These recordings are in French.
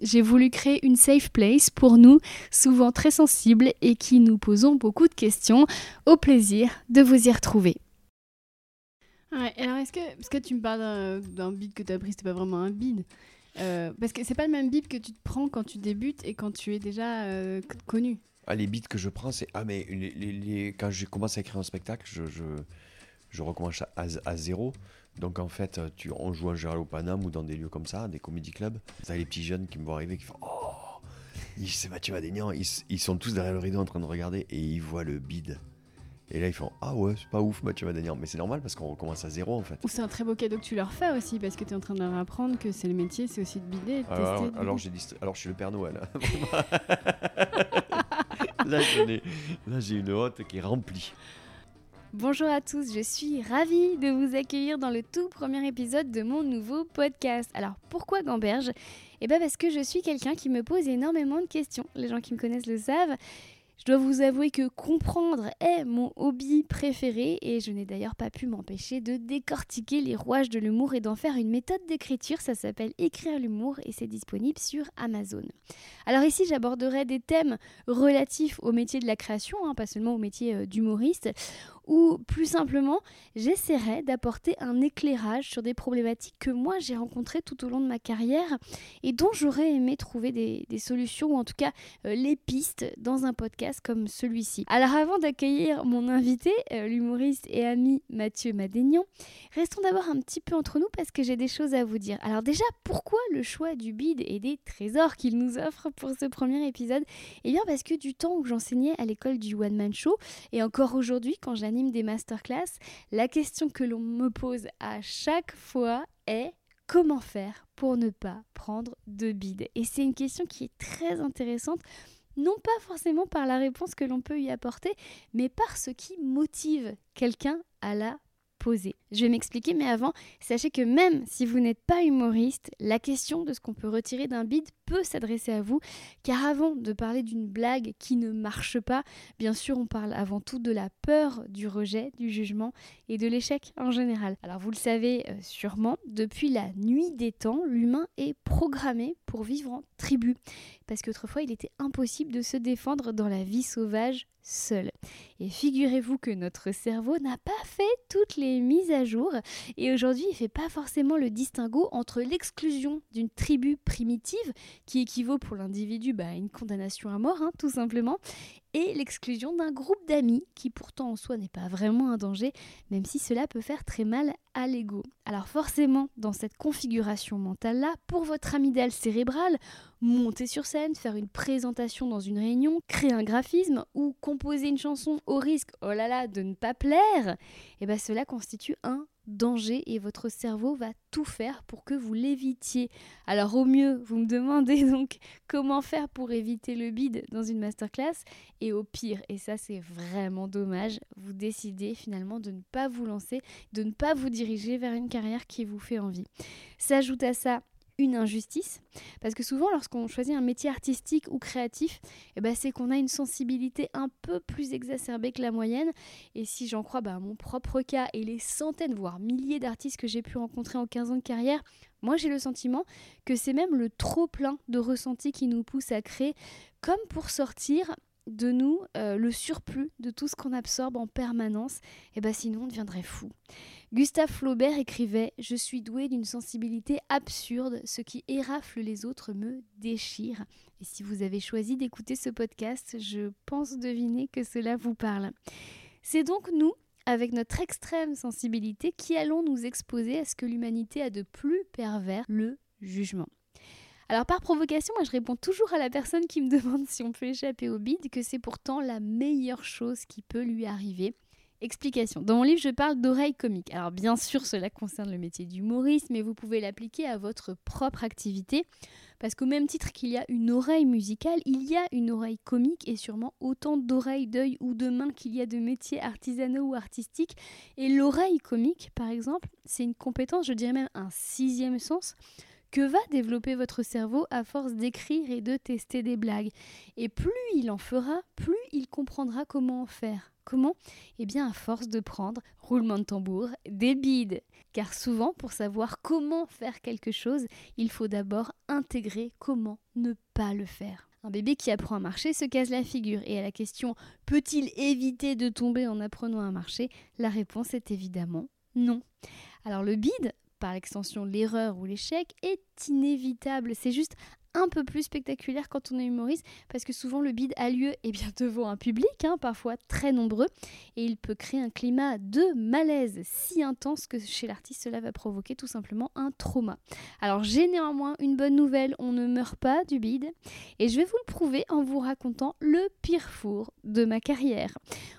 J'ai voulu créer une safe place pour nous, souvent très sensibles et qui nous posons beaucoup de questions. Au plaisir de vous y retrouver. Ouais, alors est-ce que, parce que tu me parles d'un beat que tu as pris, c'était pas vraiment un beat euh, Parce que c'est pas le même beat que tu te prends quand tu débutes et quand tu es déjà euh, connu. Ah, les beats que je prends, c'est. Ah, mais les, les, quand je commence à écrire un spectacle, je, je, je recommence à, à, zéro. Donc en fait, tu, on joue en général au Paname ou dans des lieux comme ça, des comédie clubs. T'as les petits jeunes qui me voient arriver qui font Oh C'est Mathieu Madénian. Ils, ils sont tous derrière le rideau en train de regarder et ils voient le bide. Et là, ils font Ah ouais, c'est pas ouf, Mathieu Madanian. Mais c'est normal parce qu'on recommence à zéro en fait. Ou c'est un très beau cadeau que tu leur fais aussi parce que tu es en train de leur apprendre que c'est le métier, c'est aussi de bider. De alors, tester, alors, j'ai alors, je suis le Père Noël. Hein. là, j'ai une hôte qui est remplie. Bonjour à tous, je suis ravie de vous accueillir dans le tout premier épisode de mon nouveau podcast. Alors pourquoi Gamberge? Eh bien parce que je suis quelqu'un qui me pose énormément de questions. Les gens qui me connaissent le savent. Je dois vous avouer que comprendre est mon hobby préféré et je n'ai d'ailleurs pas pu m'empêcher de décortiquer les rouages de l'humour et d'en faire une méthode d'écriture. Ça s'appelle Écrire l'humour et c'est disponible sur Amazon. Alors ici, j'aborderai des thèmes relatifs au métier de la création, hein, pas seulement au métier euh, d'humoriste, ou plus simplement, j'essaierai d'apporter un éclairage sur des problématiques que moi j'ai rencontrées tout au long de ma carrière et dont j'aurais aimé trouver des, solutions ou en tout cas euh, les pistes dans un podcast comme celui-ci. Alors avant d'accueillir mon invité, euh, l'humoriste et ami Mathieu Madénian, restons d'abord un petit peu entre nous parce que j'ai des choses à vous dire. Alors déjà, pourquoi le choix du bide et des trésors qu'il nous offre pour ce premier épisode? Eh bien parce que du temps où j'enseignais à l'école du One Man Show et encore aujourd'hui quand j'anime des masterclass, la question que l'on me pose à chaque fois est comment faire pour ne pas prendre de bide? Et c'est une question qui est très intéressante non pas forcément par la réponse que l'on peut y apporter, mais par ce qui motive quelqu'un à la poser. Je vais m'expliquer, mais avant, sachez que même si vous n'êtes pas humoriste, la question de ce qu'on peut retirer d'un bide peut s'adresser à vous, car avant de parler d'une blague qui ne marche pas, bien sûr, on parle avant tout de la peur du rejet, du jugement et de l'échec en général. Alors vous le savez euh, sûrement, depuis la nuit des temps, l'humain est programmé pour vivre en tribu, parce qu'autrefois il était impossible de se défendre dans la vie sauvage Et figurez-vous que notre cerveau n'a pas fait toutes les mises à jour. Et aujourd'hui il ne fait pas forcément le distinguo entre l'exclusion d'une tribu primitive qui équivaut pour l'individu bah, à une condamnation à mort, hein, tout simplement, et l'exclusion d'un groupe d'amis qui pourtant en soi n'est pas vraiment un danger, même si cela peut faire très mal à l'ego. Alors forcément, dans cette configuration mentale-là, pour votre amygdale cérébrale, monter sur scène, faire une présentation dans une réunion, créer un graphisme ou composer une chanson au risque, oh là là, de ne pas plaire, eh bien cela constitue un danger et votre cerveau va tout faire pour que vous l'évitiez. Alors au mieux, vous me demandez donc comment faire pour éviter le bide dans une masterclass et au pire, et ça c'est vraiment dommage, vous décidez finalement de ne pas vous lancer, de ne pas vous diriger vers une carrière qui vous fait envie. S'ajoute à ça une injustice. Parce que souvent, lorsqu'on choisit un métier artistique ou créatif, eh ben, c'est qu'on a une sensibilité un peu plus exacerbée que la moyenne. Et si j'en crois bah, mon propre cas et les centaines, voire milliers d'artistes que j'ai pu rencontrer en 15 ans de carrière, moi j'ai le sentiment que c'est même le trop plein de ressentis qui nous pousse à créer, comme pour sortir de nous euh, le surplus de tout ce qu'on absorbe en permanence, et ben sinon on deviendrait fou. Gustave Flaubert écrivait Je suis doué d'une sensibilité absurde, ce qui érafle les autres me déchire. Et si vous avez choisi d'écouter ce podcast, je pense deviner que cela vous parle. C'est donc nous, avec notre extrême sensibilité, qui allons nous exposer à ce que l'humanité a de plus pervers, le jugement. Alors par provocation, moi je réponds toujours à la personne qui me demande si on peut échapper au bide que c'est pourtant la meilleure chose qui peut lui arriver. Explication. Dans mon livre, je parle d'oreille comique. Alors bien sûr, cela concerne le métier d'humoriste, mais vous pouvez l'appliquer à votre propre activité. Parce qu'au même titre qu'il y a une oreille musicale, il y a une oreille comique et sûrement autant d'oreilles, d'œil ou de mains qu'il y a de métiers artisanaux ou artistiques. Et l'oreille comique, par exemple, c'est une compétence, je dirais même un sixième sens, que va développer votre cerveau à force d'écrire et de tester des blagues? Et plus il en fera, plus il comprendra comment en faire. Comment? Eh bien à force de prendre, roulement de tambour, des bides. Car souvent, pour savoir comment faire quelque chose, il faut d'abord intégrer comment ne pas le faire. Un bébé qui apprend à marcher se casse la figure et à la question peut-il éviter de tomber en apprenant à marcher? La réponse est évidemment non. Alors le bide, par l'extension l'erreur ou l'échec, est inévitable. C'est juste un peu plus spectaculaire quand on est parce que souvent le bide a lieu et eh bien, devant un public, hein, parfois très nombreux, et il peut créer un climat de malaise si intense que chez l'artiste cela va provoquer tout simplement un trauma. Alors j'ai néanmoins une bonne nouvelle, on ne meurt pas du bide et je vais vous le prouver en vous racontant le pire four de ma carrière.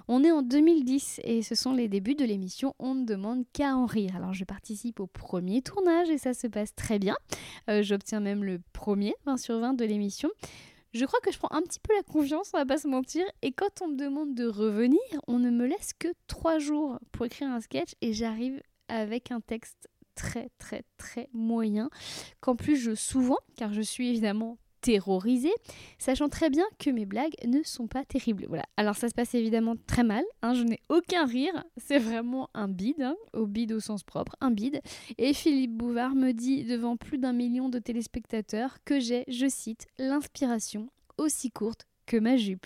On est en 2010 et ce sont les débuts de l'émission On ne demande qu'à en rire. Alors je participe au premier tournage et ça se passe très bien. Euh, j'obtiens même le premier 20 sur 20 de l'émission. Je crois que je prends un petit peu la confiance, on va pas se mentir. Et quand on me demande de revenir, on ne me laisse que trois jours pour écrire un sketch et j'arrive avec un texte très très très moyen qu'en plus je souvent car je suis évidemment terrorisée, sachant très bien que mes blagues ne sont pas terribles. Voilà. Alors ça se passe évidemment très mal, hein, je n'ai aucun rire, c'est vraiment un bide, hein, au bide au sens propre, un bide. Et Philippe Bouvard me dit devant plus d'un million de téléspectateurs que j'ai, je cite, l'inspiration aussi courte que ma jupe.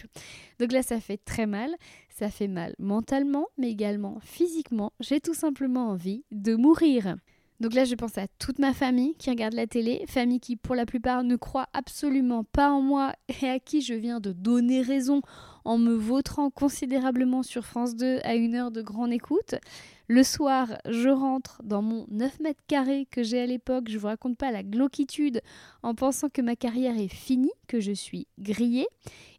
Donc là, ça fait très mal. Ça fait mal mentalement, mais également physiquement. J'ai tout simplement envie de mourir. Donc là, je pense à toute ma famille qui regarde la télé, famille qui pour la plupart ne croit absolument pas en moi et à qui je viens de donner raison en me vautrant considérablement sur France 2 à une heure de grande écoute. Le soir, je rentre dans mon 9 mètres carrés que j'ai à l'époque, je vous raconte pas la glauquitude en pensant que ma carrière est finie, que je suis grillée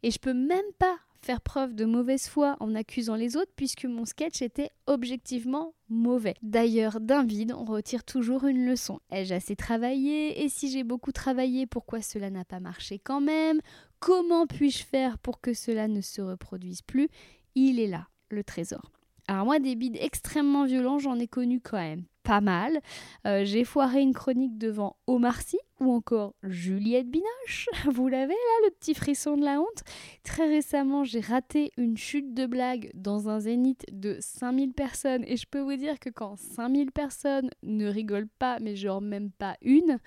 et je peux même pas faire preuve de mauvaise foi en accusant les autres puisque mon sketch était objectivement mauvais. D'ailleurs, d'un vide, on retire toujours une leçon. Ai-je assez travaillé? Et si j'ai beaucoup travaillé, pourquoi cela n'a pas marché quand même? Comment puis-je faire pour que cela ne se reproduise plus? Il est là, le trésor. Alors moi, des bides extrêmement violents, j'en ai connu quand même pas mal. Euh, j'ai foiré une chronique devant Omar Sy ou encore Juliette Binoche. Vous l'avez là, le petit frisson de la honte Très récemment, j'ai raté une chute de blague dans un zénith de 5000 personnes. Et je peux vous dire que quand 5000 personnes ne rigolent pas, mais genre même pas une,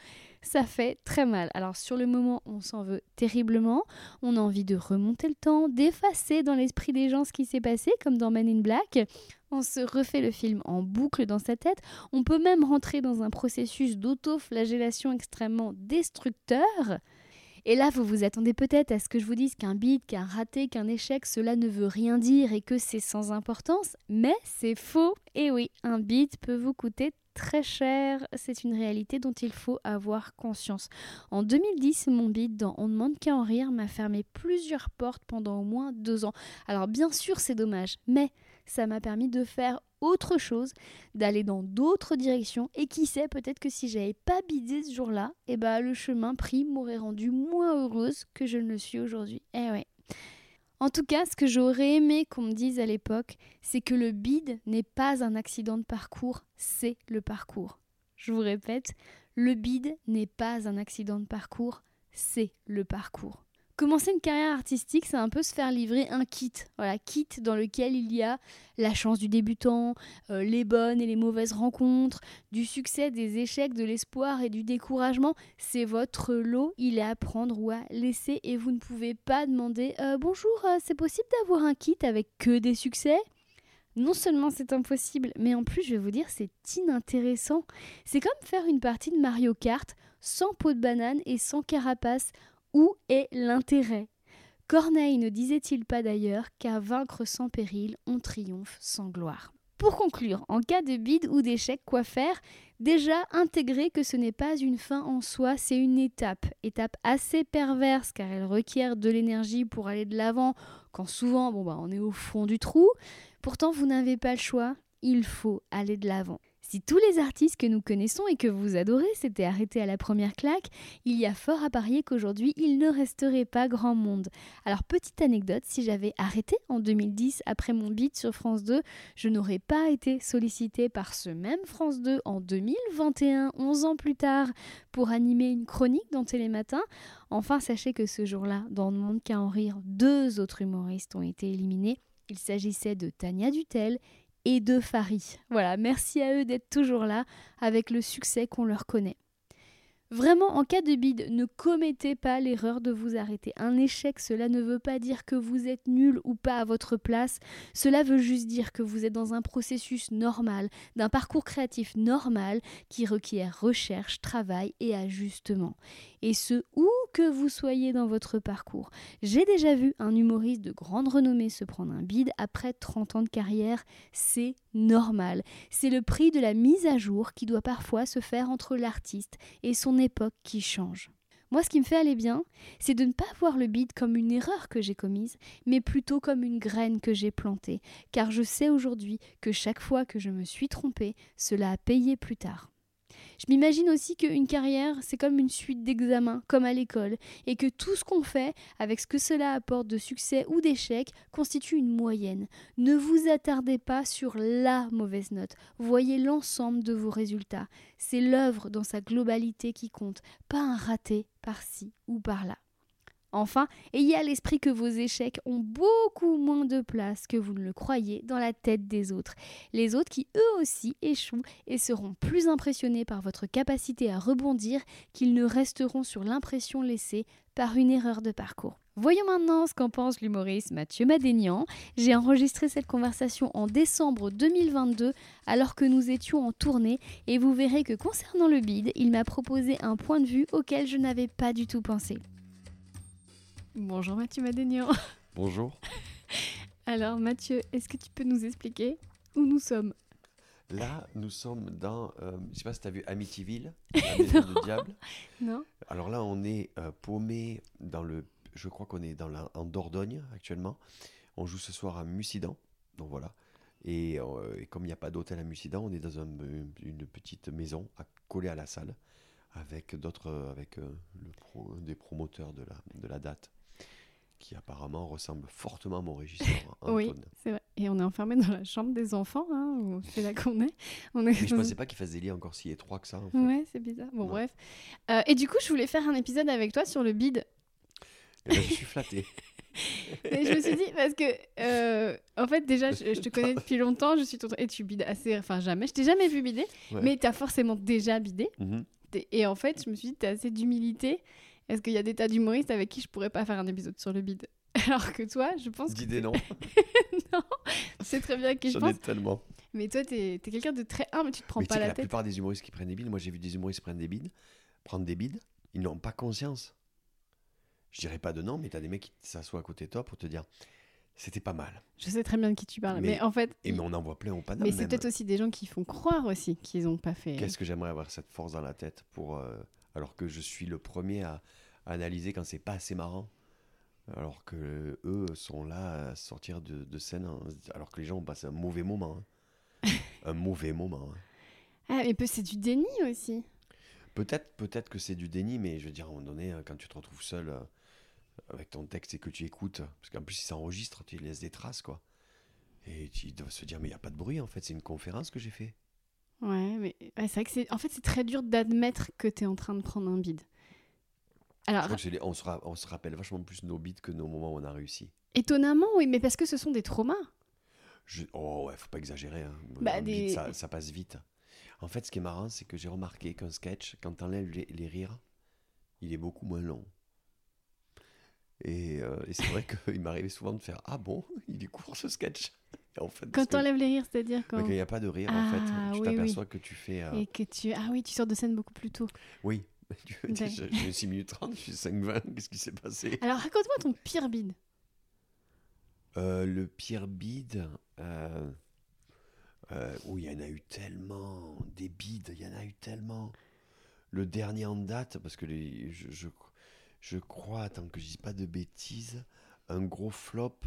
ça fait très mal. Alors sur le moment, on s'en veut terriblement. On a envie de remonter le temps, d'effacer dans l'esprit des gens ce qui s'est passé, comme dans Men in Black. On se refait le film en boucle dans sa tête. On peut même rentrer dans un processus d'auto-flagellation extrêmement destructeur. Et là, vous vous attendez peut-être à ce que je vous dise qu'un beat, qu'un raté, qu'un échec, cela ne veut rien dire et que c'est sans importance. Mais c'est faux. Et oui, un beat peut vous coûter très cher. C'est une réalité dont il faut avoir conscience. En 2010, mon beat dans On ne demande qu'à en rire m'a fermé plusieurs portes pendant au moins deux ans. Alors bien sûr, c'est dommage, mais ça m'a permis de faire autre chose, d'aller dans d'autres directions et qui sait peut-être que si j'avais pas bidé ce jour-là, eh ben le chemin pris m'aurait rendu moins heureuse que je ne le suis aujourd'hui. Eh ouais. En tout cas, ce que j'aurais aimé qu'on me dise à l'époque, c'est que le bide n'est pas un accident de parcours, c'est le parcours. Je vous répète, le bide n'est pas un accident de parcours, c'est le parcours. Commencer une carrière artistique, c'est un peu se faire livrer un kit. Voilà, kit dans lequel il y a la chance du débutant, euh, les bonnes et les mauvaises rencontres, du succès, des échecs, de l'espoir et du découragement. C'est votre lot, il est à prendre ou à laisser et vous ne pouvez pas demander euh, bonjour, euh, c'est possible d'avoir un kit avec que des succès? Non seulement c'est impossible, mais en plus je vais vous dire c'est inintéressant. C'est comme faire une partie de Mario Kart sans peau de banane et sans carapace où est l'intérêt? Corneille ne disait-il pas d'ailleurs qu'à vaincre sans péril, on triomphe sans gloire? Pour conclure, en cas de bide ou d'échec, quoi faire? Déjà intégrer que ce n'est pas une fin en soi, c'est une étape. Étape assez perverse car elle requiert de l'énergie pour aller de l'avant quand souvent bon bah on est au fond du trou. Pourtant, vous n'avez pas le choix, il faut aller de l'avant. Si tous les artistes que nous connaissons et que vous adorez s'étaient arrêtés à la première claque, il y a fort à parier qu'aujourd'hui il ne resterait pas grand monde. Alors petite anecdote, si j'avais arrêté en 2010 après mon beat sur France 2, je n'aurais pas été sollicitée par ce même France 2 en 2021, 11 ans plus tard, pour animer une chronique dans Télématin. Enfin, sachez que ce jour-là, dans le monde qu'à en rire, deux autres humoristes ont été éliminés. Il s'agissait de Tania Dutel et de Farid. Voilà, merci à eux d'être toujours là avec le succès qu'on leur connaît. Vraiment, en cas de bide, ne commettez pas l'erreur de vous arrêter. Un échec, cela ne veut pas dire que vous êtes nul ou pas à votre place. Cela veut juste dire que vous êtes dans un processus normal, d'un parcours créatif normal qui requiert recherche, travail et ajustement. Et ce, où que vous soyez dans votre parcours. J'ai déjà vu un humoriste de grande renommée se prendre un bide après 30 ans de carrière. C'est normal. C'est le prix de la mise à jour qui doit parfois se faire entre l'artiste et son époque qui change. Moi, ce qui me fait aller bien, c'est de ne pas voir le bide comme une erreur que j'ai commise, mais plutôt comme une graine que j'ai plantée, car je sais aujourd'hui que chaque fois que je me suis trompée, cela a payé plus tard. Je m'imagine aussi qu'une carrière, c'est comme une suite d'examens, comme à l'école, et que tout ce qu'on fait, avec ce que cela apporte de succès ou d'échec, constitue une moyenne. Ne vous attardez pas sur la mauvaise note, voyez l'ensemble de vos résultats. C'est l'œuvre dans sa globalité qui compte, pas un raté par-ci ou par-là. Enfin, ayez à l'esprit que vos échecs ont beaucoup moins de place que vous ne le croyez dans la tête des autres. Les autres qui eux aussi échouent et seront plus impressionnés par votre capacité à rebondir qu'ils ne resteront sur l'impression laissée par une erreur de parcours. Voyons maintenant ce qu'en pense l'humoriste Mathieu Madénian. J'ai enregistré cette conversation en décembre 2022 alors que nous étions en tournée et vous verrez que concernant le bide, il m'a proposé un point de vue auquel je n'avais pas du tout pensé. Bonjour Mathieu Madénian. Bonjour. Alors Mathieu, est-ce que tu peux nous expliquer où nous sommes? Là, nous sommes dans, euh, je ne sais pas si tu as vu Amityville, la maison du diable. Non. Alors là, on est euh, paumé dans le, je crois qu'on est dans la, en Dordogne actuellement. On joue ce soir à Mussidan, donc voilà. Et, euh, et comme il n'y a pas d'hôtel à Mussidan, on est dans un- une petite maison à, collée à la salle avec d'autres, avec le pro- des promoteurs de la, de la date qui apparemment ressemble fortement à mon régisseur Anton. Oui, c'est vrai. Et on est enfermé dans la chambre des enfants, hein, où c'est là qu'on est. On est Mais je pensais pas qu'il fasse des lits encore si étroits que ça. En fait. Ouais, c'est bizarre. Bon, Ouais. bref. Euh, et du coup, je voulais faire un épisode avec toi sur le bide. Et là, je suis flatté. Et je me suis dit, parce que, euh, en fait, déjà, je, je te connais depuis longtemps, je suis ton... Et tu bides assez. Enfin, jamais. Je t'ai jamais vu bider, Ouais. mais t'as forcément déjà bidé. Mhm. Et en fait, je me suis dit, t'as assez d'humilité. Est-ce qu'il y a des tas d'humoristes avec qui je pourrais pas faire un épisode sur le bide? Alors que toi, je pense que Dis des noms, c'est très bien que je j'en pense. ai tellement. Mais toi, t'es es, quelqu'un de très humble, tu te prends Mais pas la la tête. plupart des humoristes qui prennent des bides, moi j'ai vu des humoristes prendre des bides, prendre des bides, ils n'ont pas conscience. Je dirais pas de nom, mais t'as des mecs qui s'assoient à côté de toi pour te dire c'était pas mal. Je sais très bien de qui tu parles. Mais, Mais- en fait, Et mais on en voit plein au Paname. mais c'est peut-être aussi des gens qui font croire aussi qu'ils n'ont pas fait. Qu'est-ce que j'aimerais avoir cette force dans la tête pour euh, alors que je suis le premier à, analyser quand c'est pas assez marrant. Alors que eux sont là à sortir de, de scène alors que les gens ont passé un mauvais moment. hein. un mauvais moment. hein. Ah, mais peut- c'est du déni aussi. Peut-être peut-être que c'est du déni, mais je veux dire, à un moment donné, euh, quand tu te retrouves seul euh, avec ton texte et que tu écoutes, parce qu'en plus, il s'enregistre, tu laisses des traces, quoi. Et tu dois se dire, mais il n'y a pas de bruit, en fait, c'est une conférence que j'ai fait. Ouais, mais ouais, c'est vrai que c'est. En fait, c'est très dur d'admettre que tu es en train de prendre un bide. Je Alors, crois que c'est les- on, se ra- on se rappelle vachement plus nos beats que nos moments où on a réussi. étonnamment, oui, mais parce que ce sont des traumas. Je- Oh ouais, faut pas exagérer. hein. Bah, ça passe vite. En fait, ce qui est marrant, c'est que j'ai remarqué qu'un sketch, quand t'enlèves les, les rires, il est beaucoup moins long. Et, euh, et c'est vrai qu'il m'arrivait souvent de faire Ah bon, il est court ce sketch? Et en fait, Quand parce que- t'enlèves les rires, c'est-à-dire quand. il n'y a pas de rire, en Ah, fait, tu oui, oui. t'aperçois que tu fais. euh, Et que tu. Ah oui, tu sors de scène beaucoup plus tôt. Oui, j'ai 6 minutes 30, je suis 5-20, qu'est-ce qui s'est passé? Alors, raconte-moi ton pire bide. Euh, Le pire bide. Euh... euh, oui, il y en a eu tellement. Des bides, il y en a eu tellement. Le dernier en date, parce que les, je, je, je crois, tant que je dis pas de bêtises, un gros flop.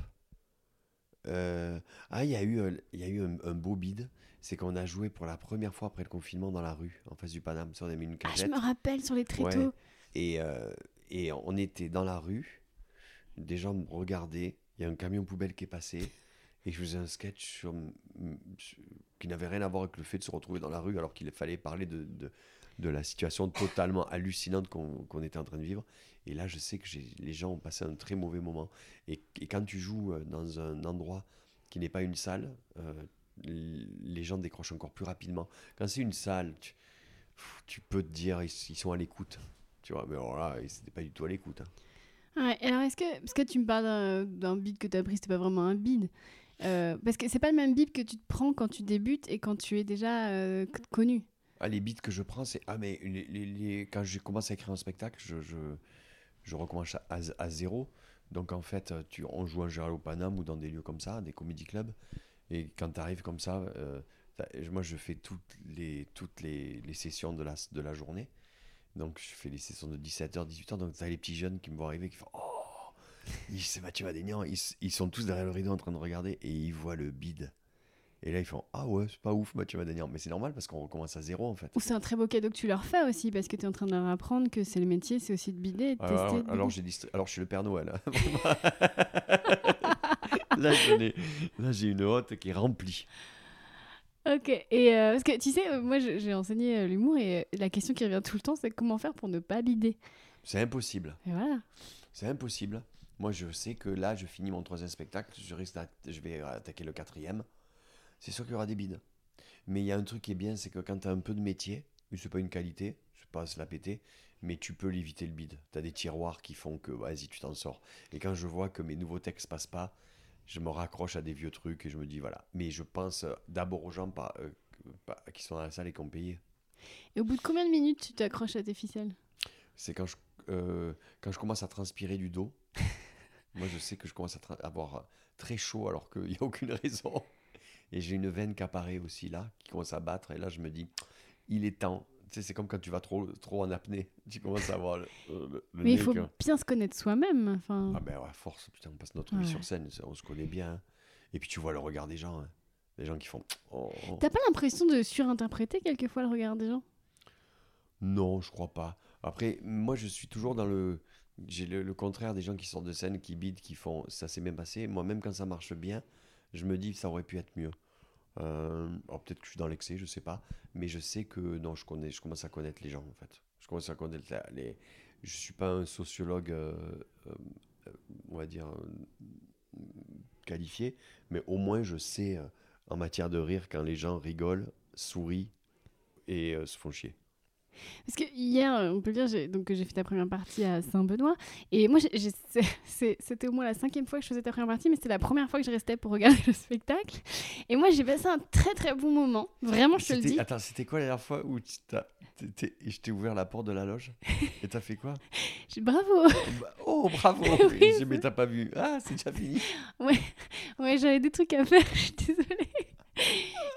Euh, ah, il y a eu, il y a eu un, un beau bide. C'est qu'on a joué pour la première fois après le confinement dans la rue, en face du Paname. Ça, on a mis une Ah, je me rappelle sur les tréteaux. Ouais. Et, euh, et on était dans la rue. Des gens me regardaient. Il y a un camion poubelle qui est passé. Et je faisais un sketch qui n'avait rien à voir avec le fait de se retrouver dans la rue alors qu'il fallait parler de, de, la situation totalement hallucinante qu'on qu'on était en train de vivre. Et là, je sais que les gens ont passé un très mauvais moment. Et, et quand tu joues euh, dans un endroit qui n'est pas une salle, euh, les gens décrochent encore plus rapidement. Quand c'est une salle, tu, peux te dire, ils, sont à l'écoute. Tu vois, mais alors là, ils n'étaient pas du tout à l'écoute. hein. Alors est-ce que, parce que tu me parles d'un beat que tu as pris, c'était pas vraiment un beat. Euh, parce que c'est pas le même beat que tu te prends quand tu débutes et quand tu es déjà euh, connu. Ah, les beats que je prends, c'est. Ah, mais les, les- quand je commence à écrire un spectacle, je, je, recommence à, à zéro. Donc, en fait, tu, on joue en général au Paname ou dans des lieux comme ça, des comédie clubs. Et quand tu arrives comme ça, euh, moi, je fais toutes les, toutes les, les sessions de la, de la journée. Donc, je fais les sessions de 17h, 18h. Donc, tu as les petits jeunes qui me voient arriver qui font Oh C'est Mathieu Madénian. Ils, sont tous derrière le rideau en train de regarder et ils voient le bide. Et là, ils font Ah ouais, c'est pas ouf, Mathieu Madénian. Mais c'est normal parce qu'on recommence à zéro en fait. Ou c'est un très beau cadeau que tu leur fais aussi, parce que tu es en train de leur apprendre que c'est le métier, c'est aussi de bider et de tester. Alors, de alors, bider. j'ai distri- alors je suis le Père Noël. hein, là, j'en ai- là, j'ai une hotte qui est remplie. Ok, et euh, parce que tu sais, euh, moi j'ai enseigné euh, l'humour et la question qui revient tout le temps, c'est comment faire pour ne pas bider? C'est impossible. Et voilà. C'est impossible. Moi, je sais que là, je finis mon troisième spectacle. Je, risque je vais attaquer le quatrième. C'est sûr qu'il y aura des bides. Mais il y a un truc qui est bien, c'est que quand tu as un peu de métier, c'est pas une qualité, c'est pas à se la péter, mais tu peux l'éviter le bide. Tu as des tiroirs qui font que vas-y, tu t'en sors. Et quand je vois que mes nouveaux textes passent pas, je me raccroche à des vieux trucs et je me dis voilà. Mais je pense euh, d'abord aux gens pas, euh, pas- qui sont dans la salle et qui ont payé. Et au bout de combien de minutes tu t'accroches à tes ficelles? C'est quand je, euh, quand je commence à transpirer du dos. Moi, je sais que je commence à avoir euh, très chaud alors qu'il n'y a aucune raison. Et j'ai une veine qui apparaît aussi là, qui commence à battre. Et là, je me dis, il est temps. Tu sais, c'est comme quand tu vas trop, trop en apnée. Tu commences à avoir le, Mais il faut que- bien se connaître soi-même. Enfin, Ah ben ouais, force, putain, on passe notre vie sur scène, on se connaît bien. Et puis tu vois le regard des gens. hein. Les gens qui font... oh, oh. T'as pas l'impression de surinterpréter quelquefois le regard des gens? Non, je crois pas. Après, moi, je suis toujours dans le. J'ai le, contraire des gens qui sortent de scène, qui bident, qui font ça s'est bien passé. Moi, même quand ça marche bien, je me dis ça aurait pu être mieux. Euh, peut-être que je suis dans l'excès, je sais pas. Mais je sais que non, je, connais, je commence à connaître les gens en fait. Je commence à connaître les. Je suis pas un sociologue, euh, euh, on va dire, qualifié, mais au moins je sais en matière de rire quand les gens rigolent, sourient et se font chier. Parce que hier, euh, on peut le dire, j'ai- donc j'ai fait ta première partie à Saint-Benoît. Et moi, j'ai- j'ai- c'est- c'est- c'était au moins la cinquième fois que je faisais ta première partie, mais c'était la première fois que je restais pour regarder le spectacle. Et moi, j'ai passé un très très bon moment. Vraiment, je te le dis. Attends, c'était quoi la dernière fois où tu t'as- t'es- t'es- je t'ai ouvert la porte de la loge? Et t'as fait quoi? J'ai- Bravo Bah, Oh, bravo Oui, j'ai Mais t'as pas vu Ah, c'est déjà fini Ouais, j'avais des trucs à faire, je suis désolée.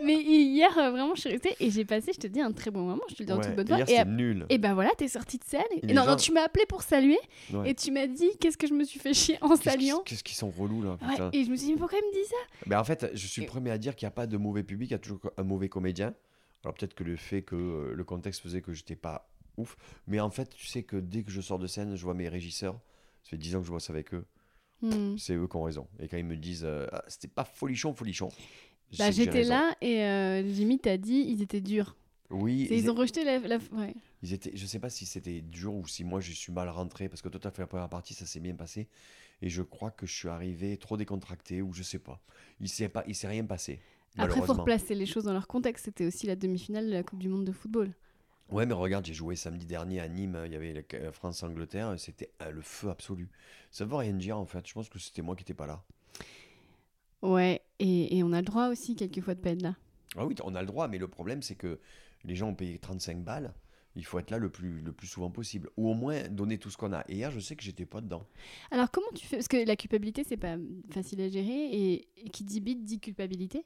Mais hier, euh, vraiment, je suis restée et j'ai passé, je te dis, un très bon moment. Je te le dis en Ouais, toute bonne foi. Et, ap- nul. et ben voilà, t'es sortie de scène. Et... Et les Non, non, tu m'as appelé pour saluer Ouais. et tu m'as dit qu'est-ce que je me suis fait chier en Qu'est-ce saluant. Qu'est-ce qu'ils sont relous là Ouais, et je me suis dit, mais pourquoi il me dit ça Ben, en fait, je suis le premier à dire qu'il n'y a pas de mauvais public, il y a toujours un mauvais comédien. Alors peut-être que le fait que euh, le contexte faisait que j'étais pas ouf. Mais en fait, tu sais que dès que je sors de scène, je vois mes régisseurs. Ça fait 10 ans que je bosse avec eux. Hmm. C'est eux qui ont raison. Et quand ils me disent euh, Ah, c'était pas folichon, folichon. Bah, j'étais là et euh, Jimmy t'a dit ils étaient durs. Oui, ils Ils ont rejeté la. la- ouais. Ils étaient, je sais pas si c'était dur ou si moi je suis mal rentré parce que toi tu as fait la première partie, ça s'est bien passé et je crois que je suis arrivé trop décontracté ou je sais pas. Il s'est pas, il s'est rien passé. Après, faut replacer les choses dans leur contexte. C'était aussi la demi-finale de la Coupe du Monde de football. Ouais, mais regarde, j'ai joué samedi dernier à Nîmes, il y avait la- euh, France-Angleterre, et c'était euh, le feu absolu. Ça veut rien dire en fait, je pense que c'était moi qui étais pas là. Ouais, et, et on a le droit aussi quelquefois de pas être là. Ah oui, on a le droit, mais le problème c'est que les gens ont payé 35 balles, il faut être là le plus, le plus souvent possible, ou au moins donner tout ce qu'on a. Et hier, je sais que j'étais pas dedans. Alors comment tu fais? Parce que la culpabilité, c'est pas facile à gérer et, et qui dit bite dit culpabilité.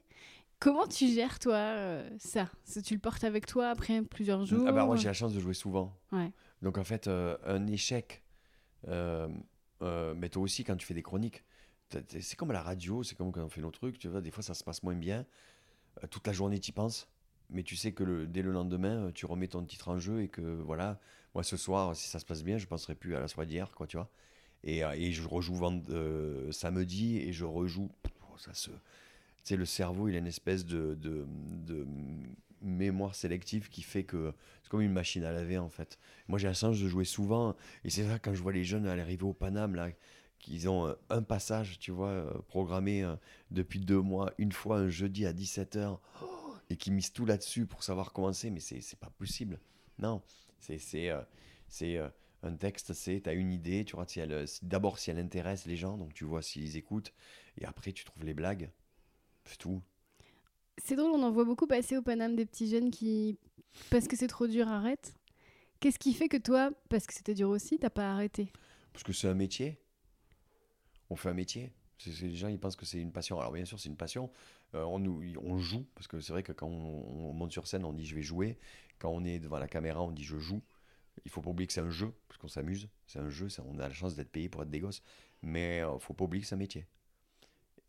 Comment tu gères toi euh, ça? Si Tu le portes avec toi après plusieurs jours Ah bah moi j'ai la chance de jouer souvent. Ouais. Donc en fait, euh, un échec, euh, mais toi aussi quand tu fais des chroniques, c'est comme à la radio, c'est comme quand on fait nos trucs, tu vois, des fois ça se passe moins bien. Euh, toute la journée tu y penses, mais tu sais que le, dès le lendemain, euh, tu remets ton titre en jeu et que voilà, moi ce soir, si ça se passe bien, je penserai plus à la soirée d'hier, quoi, tu vois. Et, euh, et je rejoue vend- samedi et je rejoue. oh, ça se. Tu sais, le cerveau, il a une espèce de, de, mémoire sélective qui fait que c'est comme une machine à laver en fait. Moi j'ai la chance de jouer souvent et c'est ça quand je vois les jeunes aller arriver au Paname là, qu'ils ont euh, un passage, tu vois, euh, programmé euh, depuis deux mois, une fois un jeudi à 17h et qui misent tout là-dessus pour savoir commencer, mais c'est c'est pas possible. Non, c'est c'est c'est, un texte, c'est tu as une idée, tu vois, si elle, si- d'abord si elle intéresse les gens, donc tu vois s'ils écoutent, et après tu trouves les blagues, c'est tout. C'est drôle, on en voit beaucoup passer au Paname des petits jeunes qui, parce que c'est trop dur, arrêtent. Qu'est-ce qui fait que toi, parce que c'était dur aussi, t'as pas arrêté? Parce que c'est un métier. On fait un métier. C'est- les gens, ils pensent que c'est une passion. Alors, bien sûr, c'est une passion. Euh, on, on joue, parce que c'est vrai que quand on, on monte sur scène, on dit je vais jouer. Quand on est devant la caméra, on dit je joue. Il faut pas oublier que c'est un jeu, parce qu'on s'amuse. C'est un jeu, on a la chance d'être payé pour être des gosses. Mais il faut pas oublier que c'est un métier.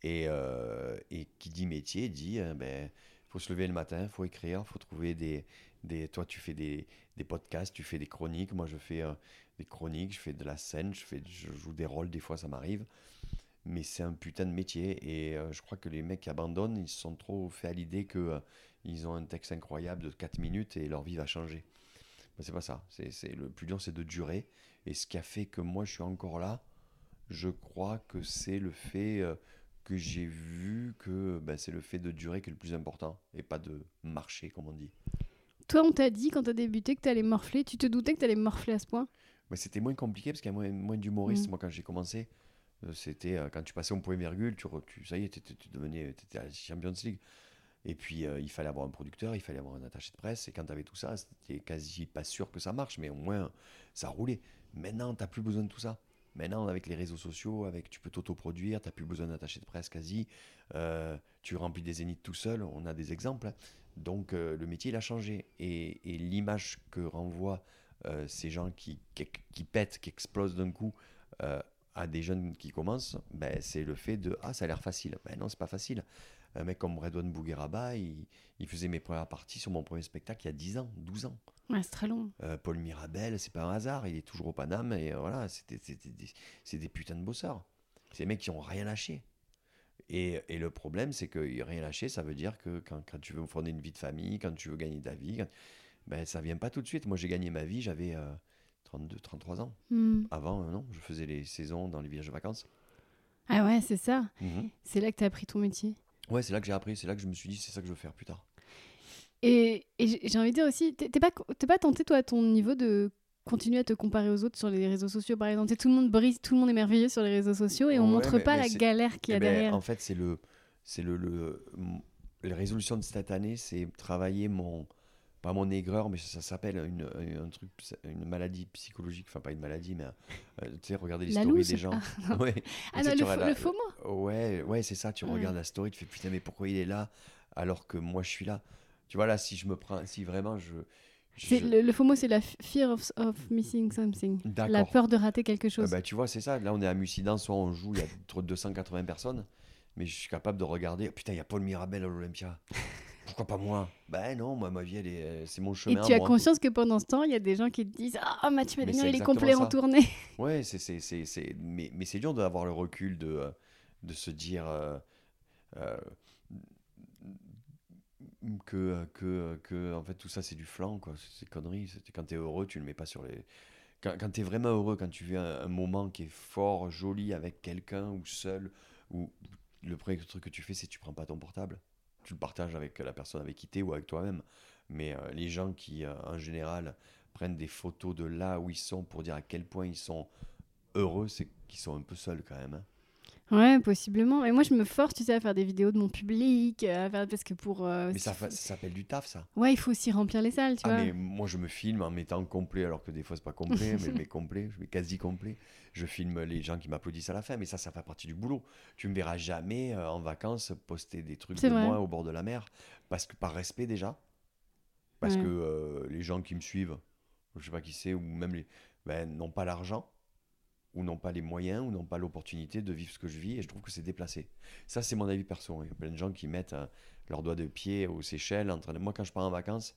Et, euh, et qui dit métier dit euh, ben faut se lever le matin, faut écrire, faut trouver des, des toi tu fais des, des podcasts, tu fais des chroniques, moi je fais euh, des chroniques, je fais de la scène, je fais je joue des rôles des fois ça m'arrive. Mais c'est un putain de métier et euh, je crois que les mecs qui abandonnent, ils se sont trop fait à l'idée que euh, ils ont un texte incroyable de 4 minutes et leur vie va changer. Ben, c'est pas ça, c'est le plus dur c'est de durer et ce qui a fait que moi je suis encore là, je crois que c'est le fait euh, que j'ai vu que ben, c'est le fait de durer qui est le plus important et pas de marcher comme on dit. Toi, on t'a dit quand t'as débuté que t'allais morfler. Tu te doutais que t'allais morfler à ce point? Mais c'était moins compliqué parce qu'il y a moins, moins d'humoristes. Mm. Moi, quand j'ai commencé, c'était euh, quand tu passais au point virgule, tu, ça y est, tu devenais étais à la Champions League. Et puis, euh, il fallait avoir un producteur, il fallait avoir un attaché de presse. Et quand tu avais tout ça, c'était quasi pas sûr que ça marche, mais au moins, ça roulait. Maintenant, tu plus besoin de tout ça. Maintenant, avec les réseaux sociaux, avec, tu peux t'autoproduire, tu n'as plus besoin d'attaché de presse quasi. Euh, tu remplis des zéniths tout seul, on a des exemples. hein. Donc, euh, le métier, il a changé. Et, l'image que renvoient euh, ces gens qui, qui, qui pètent, qui explosent d'un coup euh, à des jeunes qui commencent, ben, c'est le fait de Ah, ça a l'air facile. Ben non, c'est pas facile. Un mec comme Redouane Bougueraba, il, il faisait mes premières parties sur mon premier spectacle il y a 10 ans, 12 ans. Ouais, c'est très long. Euh, Paul Mirabel, c'est pas un hasard, il est toujours au Paname et euh, voilà, des, c'est des putains de bosseurs. C'est des mecs qui ont rien lâché. Et, et le problème, c'est que rien lâché, ça veut dire que quand, quand tu veux fonder une vie de famille, quand tu veux gagner ta vie, quand- ben, ça vient pas tout de suite. Moi, j'ai gagné ma vie, j'avais euh, 32, 33 ans. Hmm. Avant, non, je faisais les saisons dans les villages de vacances. Ah ouais, c'est ça. C'est là que t'as appris ton métier. Ouais, c'est là que j'ai appris, c'est là que je me suis dit, c'est ça que je veux faire plus tard. Et, et j'ai envie de dire aussi, t'es pas, pas tenté, toi, à ton niveau, de continuer à te comparer aux autres sur les réseaux sociaux, par exemple Tu Tout le monde brise, tout le monde est merveilleux sur les réseaux sociaux et on Ouais, montre mais- pas mais la galère qu'il y a Eh ben, derrière. En fait, c'est le, c'est le, résolutions de cette année, c'est travailler mon, pas mon aigreur, mais ça, s'appelle une, un truc, une maladie psychologique, enfin pas une maladie, mais euh, tu sais, regarder les La stories loose des gens. Ah, ouais. Ah non, le, faux, la- le faux mot Ouais, ouais, c'est ça. Tu Ouais. regardes la story, tu fais putain, mais pourquoi il est là alors que moi je suis là? Tu vois là, si je me prends, si vraiment je, Le, le faux mot, c'est la fear of, of missing something. La peur de rater quelque Ah chose. bah, tu vois, c'est ça. Là, on est à Mucidan, soit on joue, il y a trop de 280 personnes, mais je suis capable de regarder. Putain, il y a Paul Mirabel à l'Olympia. Pourquoi pas moi? Ben non, moi, ma vie, elle est, euh, c'est mon et chemin. tu à as moi. conscience que pendant ce temps, il y a des gens qui te disent Ah, Mathieu Mais Madénian, il est complet en ça. tournée. Ouais, c'est, c'est, c'est, c'est- Mais, mais c'est dur d'avoir le recul de, euh, de se dire euh, euh, que, que, que, en fait, tout ça, c'est du flanc, quoi. C'est des conneries. C'est- Quand tu es heureux, tu le mets pas sur les. Quand, quand tu es vraiment heureux, quand tu vis un, un moment qui est fort, joli avec quelqu'un ou seul, ou le premier truc que tu fais, c'est que tu prends pas ton portable. Tu le partages avec la personne avec qui tu es ou avec toi-même. Mais euh, les gens qui, euh, en général, prennent des photos de là où ils sont pour dire à quel point ils sont heureux, c'est qu'ils sont un peu seuls quand même. hein. Ouais, possiblement. Et moi, je me force, tu sais, à faire des vidéos de mon public, euh, à faire... parce que pour. euh, Mais ça, ça s'appelle du taf, ça. Ouais, il faut aussi remplir les salles, tu Ah, vois. mais moi, je me filme en mettant complet, alors que des fois, c'est pas complet, mais je mets complet, je mets quasi complet. Je filme les gens qui m'applaudissent à la fin, mais ça, ça fait partie du boulot. Tu me verras jamais euh, en vacances poster des trucs de vrai. moi au bord de la mer, parce que par respect déjà, parce Ouais. que euh, les gens qui me suivent, je sais pas qui c'est, ou même les, ben, n'ont pas l'argent. Ou n'ont pas les moyens, ou n'ont pas l'opportunité de vivre ce que je vis, et je trouve que c'est déplacé. Ça, c'est mon avis perso. Il y a plein de gens qui mettent euh, leurs doigts de pied aux Seychelles. En train de... Moi, quand je pars en vacances,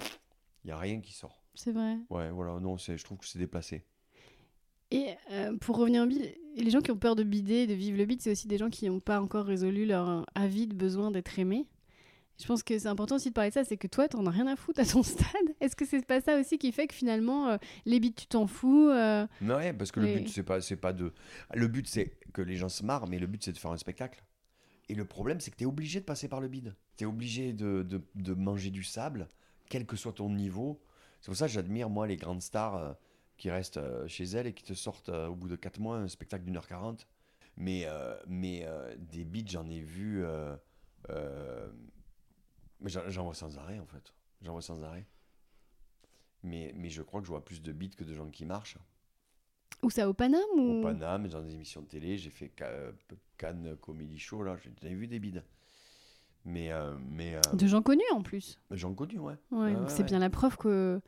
il n'y a rien qui sort. C'est vrai. Ouais, voilà, non, c'est- je trouve que c'est déplacé. Et euh, pour revenir au bide, les gens qui ont peur de bider, de vivre le bide, c'est aussi des gens qui n'ont pas encore résolu leur euh, avide besoin d'être aimés. Je pense que c'est important aussi de parler de ça, c'est que toi, t'en as rien à foutre à ton stade. Est-ce que c'est pas ça aussi qui fait que finalement, euh, les bides, tu t'en fous euh, ouais, parce que le but, c'est pas, c'est pas de. Le but, c'est que les gens se marrent, mais le but, c'est de faire un spectacle. Et le problème, c'est que tu es obligé de passer par le bide. Tu es obligé de, de, de manger du sable, quel que soit ton niveau. C'est pour ça que j'admire, moi, les grandes stars euh, qui restent euh, chez elles et qui te sortent au bout de 4 mois un spectacle d'une heure 40. Mais, mais des bides, j'en ai vu. euh, mais j'en vois sans arrêt, en fait. J'en vois sans arrêt. Mais, mais je crois que je vois plus de bides que de gens qui marchent Ou ça au Paname ou... au Paname, dans des émissions de télé. J'ai fait euh, Cannes Comedy Show, là, j'ai déjà vu des bides. Mais, euh, mais euh, De gens connus en plus. j'en connu, ouais. Ouais, Ouais, c'est ouais. bien la preuve que.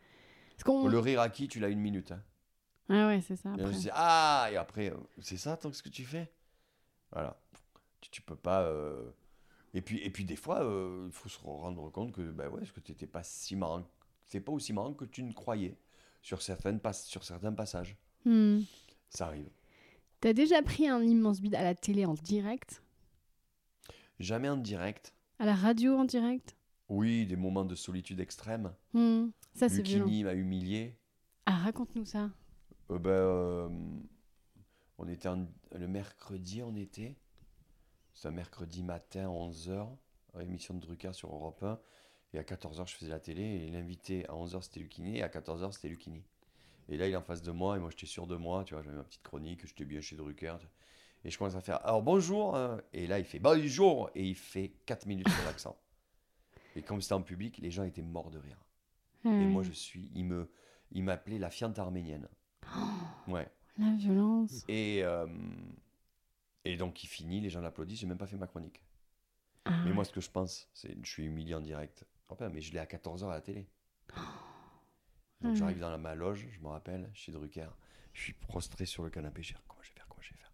Le rire à qui, tu l'as une minute. Hein. Ah ouais, c'est ça. Après. on se dit, ah, et après, c'est ça, tant que ce que tu fais Voilà. Tu, tu peux pas. euh, Et, puis, et puis, des fois, euh, il faut se rendre compte que, bah ouais, que tu n'étais pas si marrant C'est pas aussi marrant que tu ne croyais sur, certaines pas- sur certains passages. Hmm. Ça arrive. T'as déjà pris un immense bide à la télé en direct? Jamais en direct. À la radio en direct? Oui, des moments de solitude extrême. Hmm. Ça, c'est. Lucchini m'a humilié. Ah, raconte-nous ça. Euh, ben, euh, on était en- le mercredi, on était. C'est un mercredi matin, 11h, émission de Drucker sur Europe 1. Et à 14h, je faisais la télé. Et l'invité à 11h, c'était Lucchini. Et à 14h, c'était Lucchini. Et là, il est en face de moi. Et moi, j'étais sûr de moi. Tu vois, j'avais ma petite chronique. J'étais bien chez Drucker. Et je commence à faire Alors bonjour. hein. Et là, il fait Bonjour. Et il fait 4 minutes sur l'accent. Et comme c'était en public, les gens étaient morts de rire. Et Ouais. moi, je suis. Il me, il m'appelait la fiente arménienne. Ouais. La violence. Et, euh, et donc il finit, les gens l'applaudissent, j'ai même pas fait ma chronique. Ah Mais moi ce que je pense, c'est je suis humilié en direct. Enfin, mais je l'ai à 14h à la télé. Donc Ouais. j'arrive dans la, ma loge, je me rappelle, chez Drucker. Je suis prostré sur le canapé, je dis comment je vais faire, comment je vais faire?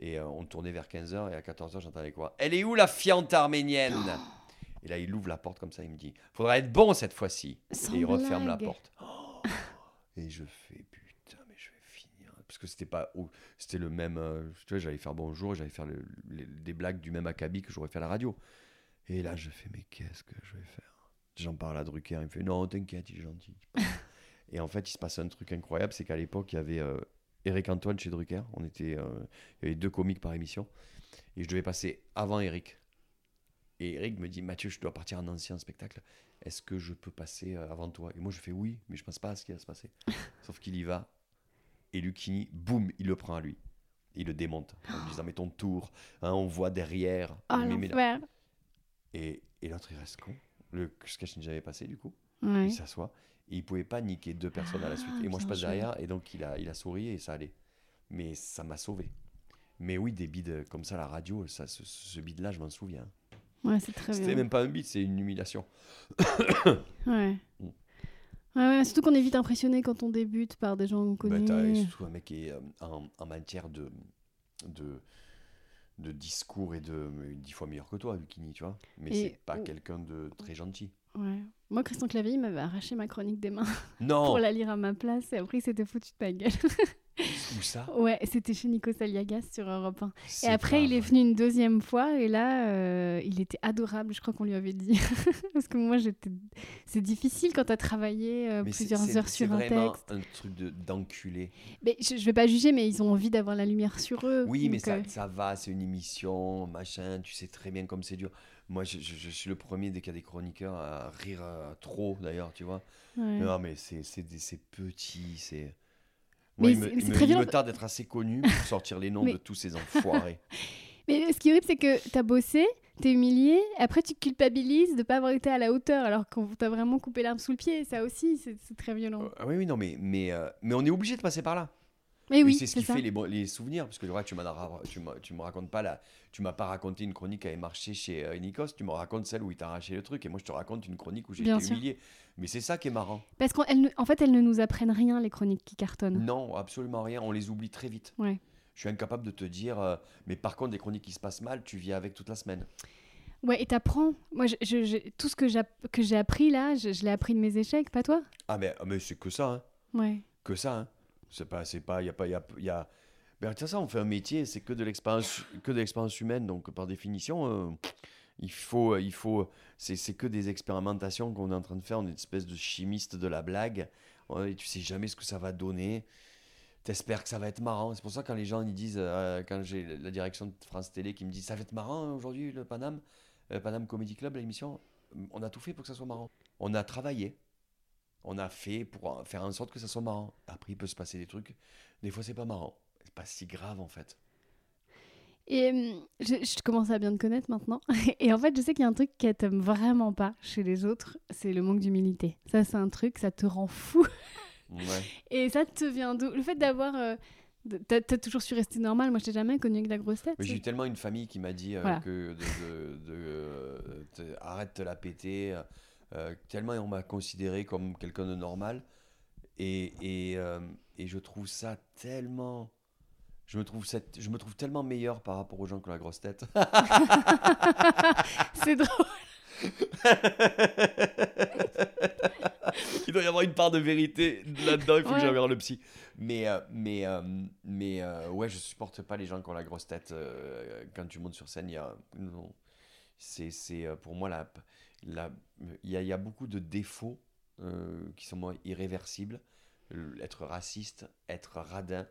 Et euh, on tournait vers 15h et à 14h j'entendais quoi? Elle est où la fiente arménienne? Et là il ouvre la porte comme ça, il me dit Faudra être bon cette fois-ci. Et il referme la porte. Et je fais putain, mais je vais finir. Parce c'était pas. C'était le même. euh, tu vois, j'allais faire bonjour et j'allais faire des blagues du même acabit que j'aurais fait à la radio. Et là, je fais, mais qu'est-ce que je vais faire? J'en parle à Drucker, il me fait, non, t'inquiète, il est gentil. et en fait, il se passe un truc incroyable c'est qu'à l'époque, il y avait euh, Eric Antoine chez Drucker. On était, euh, il y avait deux comiques par émission. Et je devais passer avant Eric. Et Eric me dit, Mathieu, je dois partir en ancien spectacle. Est-ce que je peux passer avant toi? Et moi, je fais oui, mais je pense pas à ce qui va se passer. Sauf qu'il y va. Et Lucchini, boum, il le prend à lui. Il le démonte en lui disant, mais ton tour, hein, on voit derrière. Oh, Mais- et, et l'autre, il reste con. Le sketch n'est jamais passé, du coup. Ouais. Il s'assoit. Et il pouvait pas niquer deux personnes à la suite. Et moi, je passe joué. derrière. Et donc, il a, il a souri et ça allait. Mais ça m'a sauvé. Mais oui, des bides comme ça la radio, ça, ce, ce bide-là, je m'en souviens. Ouais, c'est très C'était même pas un bide, c'est une humiliation. Ouais. Mm. Ouais, ouais, surtout qu'on est vite impressionné quand on débute par des gens Bah, connus. t'as surtout un mec qui est euh, en, en matière de, de, de discours et de dix fois meilleur que toi, Lucchini, tu vois. Mais c'est pas quelqu'un de très gentil. Ouais. Moi, Christian Clavier, il m'avait arraché ma chronique des mains Non pour la lire à ma place et après, il s'était foutu de ma gueule. Où ça ouais, c'était chez Nico Saliagas sur Europe 1. Et C'est après, il est venu une deuxième fois et là, euh, il était adorable, je crois qu'on lui avait dit. Parce que moi, j'étais. C'est difficile quand tu as travaillé euh, c'est- plusieurs c'est- heures c'est sur un vraiment texte. un truc de- d'enculé. Mais je, je vais pas juger, mais ils ont envie d'avoir la lumière sur eux. Oui, mais ça, euh, ça va, c'est une émission, machin, tu sais très bien comme c'est dur. Moi, je, je- je suis le premier dès qu'il y a des chroniqueurs à rire trop, d'ailleurs, tu vois. ouais. Non, mais c'est c'est c'est petit, c'est... Mais il c'est- très violent. me tarde d'être assez connu pour sortir les noms Mais- de tous ces enfoirés. Mais ce qui est horrible, c'est que t'as bossé, t'es humilié, après tu culpabilises de pas avoir été à la hauteur alors qu'on t'a vraiment coupé l'arme sous le pied. Ça aussi, c'est très violent. Euh, ah oui, oui, non, mais, mais, euh, mais on est obligé de passer par là. Mais oui, c'est ce qui ça. fait les, souvenirs, parce que ouais, tu tu tu me racontes pas la, tu m'as pas raconté une chronique qui avait marché chez euh, Nikos, tu me racontes celle où il t'a arraché le truc, et moi je te raconte une chronique où j'ai été sûr. humilié. Mais c'est ça qui est marrant. Parce qu'en en fait, elles ne nous apprennent rien, les chroniques qui cartonnent. Non, absolument rien, on les oublie très vite. Ouais. Je suis incapable de te dire, euh, mais par contre, des chroniques qui se passent mal, tu vis avec toute la semaine. Ouais, et t'apprends. Moi, je, je- je- tout ce que j'ai appris là, je, l'ai appris de mes échecs, pas toi? Ah, mais, mais c'est que ça, hein. Ouais. que ça. Hein. C'est pas, c'est pas, il y a pas, il y a, y a... Ben, façon, on fait un métier, c'est que de l'expérience, que de l'expérience humaine, donc par définition, euh, il faut, il faut, c'est, que des expérimentations qu'on est en train de faire. On est une espèce de chimiste de la blague. Et tu sais jamais ce que ça va donner. T'espères que ça va être marrant. C'est pour ça quand les gens ils disent, euh, quand j'ai la direction de France Télé qui me dit, ça va être marrant hein, aujourd'hui le Paname, euh, Paname Comedy Club, l'émission. On a tout fait pour que ça soit marrant. On a travaillé on a fait pour faire en sorte que ça soit marrant. Après, il peut se passer des trucs. Des fois, c'est pas marrant. C'est pas si grave en fait. Et hum, je, je commence à bien te connaître maintenant. Et en fait, je sais qu'il y a un truc qu'elle t'aime vraiment pas chez les autres, c'est le manque d'humilité. Ça, c'est un truc, ça te rend fou. Ouais. Et ça te vient d'où? Le fait d'avoir. euh, T'as toujours su rester normal. Moi, je t'ai jamais connu avec la grosse tête. J'ai eu tellement une famille qui m'a dit euh, Voilà. que de, de- de, euh, te- arrête de la péter. euh, tellement on m'a considéré comme quelqu'un de normal. Et, et, euh, et je trouve ça tellement. Je me, trouve cette, je me trouve tellement meilleur par rapport aux gens qui ont la grosse tête. c'est drôle. il doit y avoir une part de vérité là-dedans, il faut Ouais. que j'aille voir le psy. Mais, euh, mais, euh, mais euh, ouais, je supporte pas les gens qui ont la grosse tête. quand tu montes sur scène, il y a. C'est, c'est, pour moi, la, la, il, y a, il y a beaucoup de défauts qui sont moi, irréversibles. Le- Être raciste, être radin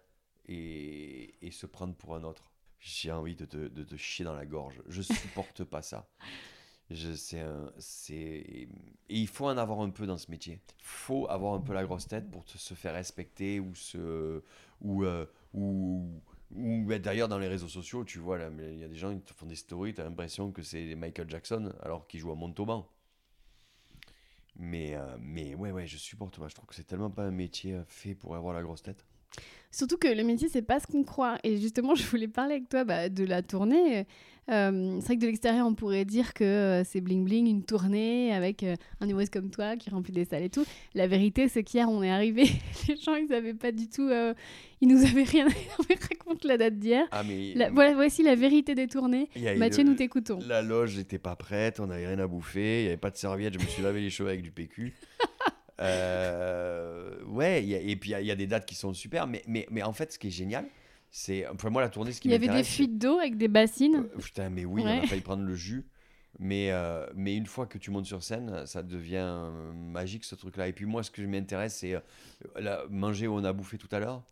et, et se prendre pour un autre. J'ai envie de te, de te chier dans la gorge. Je supporte pas ça. Je, c'est un- c'est, et il faut en avoir un peu dans ce métier. Il faut avoir un peu la grosse tête pour te, se faire respecter ou se. Ou, euh, ou, ou bah, d'ailleurs, dans les réseaux sociaux, tu vois, il y a des gens qui te font des stories, tu as l'impression que c'est Michael Jackson alors qu'il joue à Montauban. Mais, euh, mais ouais, ouais, je supporte pas. Je trouve que c'est tellement pas un métier euh, fait pour avoir la grosse tête. Surtout que le métier, c'est pas ce qu'on croit. Et justement, je voulais parler avec toi bah, de la tournée. Euh, c'est vrai que de l'extérieur, on pourrait dire que euh, c'est bling bling, une tournée avec euh, un humoriste comme toi qui remplit des salles et tout. La vérité, c'est qu'hier, on est arrivé. Les gens, ils avaient pas du tout. euh, ils nous avaient rien. Raconte la date d'hier. Ah, mais. La- voilà, voici la vérité des tournées. Mathieu, le- nous t'écoutons. La loge n'était pas prête, on n'avait rien à bouffer, il n'y avait pas de serviette, je me suis lavé les cheveux avec du PQ. Euh, ouais, il y a- et puis il y a- il y, a des dates qui sont super, mais, mais, mais en fait, ce qui est génial, c'est. Enfin, moi, la tournée, ce qui Il y avait des fuites d'eau avec des bassines? Euh, Putain, mais oui, on a failli prendre le jus. Mais, euh, mais une fois que tu montes sur scène, ça devient magique ce truc-là. Et puis moi, ce que m'intéresse, c'est manger où on a bouffé tout à l'heure.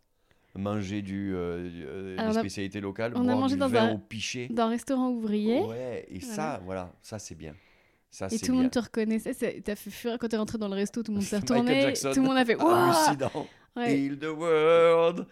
Manger du, euh, Alors, des spécialités locales, on a boire mangé du dans vin un- au pichet. Dans un restaurant ouvrier. Ouais, et ça, voilà, ça c'est bien. Ça, Et tout le monde te reconnaissait. T'as fait fureur quand t'es rentré dans le resto. Tout le monde s'est retourné. Tout le monde a fait Hallucinant. Ouais. Heal the world.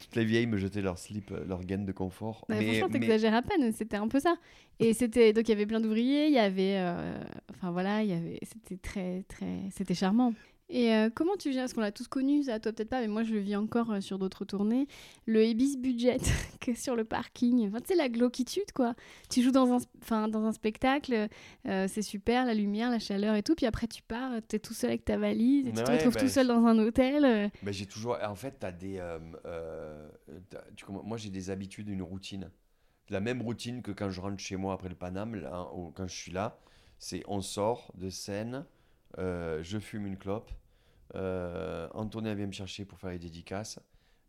Toutes les vieilles me jetaient leur slip, euh, leur gaine de confort. Ouais, mais, franchement, mais- t'exagères à peine, c'était un peu ça. Et c'était donc il y avait plein d'ouvriers, il y avait, euh, enfin voilà, il y avait, c'était très très, c'était charmant. Et euh, comment tu gères? Parce qu'on l'a tous connu, ça, toi peut-être pas, mais moi je le vis encore euh, sur d'autres tournées. Le Ibis Budget, que sur le parking. Enfin, tu sais, la gloquitude, quoi. Tu joues dans un, enfin, dans un spectacle, euh, c'est super, la lumière, la chaleur et tout. Puis après, tu pars, t'es tout seul avec ta valise, et tu te retrouves bah, tout seul dans un hôtel. Ben, j'ai toujours. En fait, t'as des. tu moi, j'ai des habitudes, une routine. La même routine que quand je rentre chez moi après le Paname, là, ou quand je suis là. C'est on sort de scène, je fume une clope. Euh, Antonin vient me chercher pour faire les dédicaces.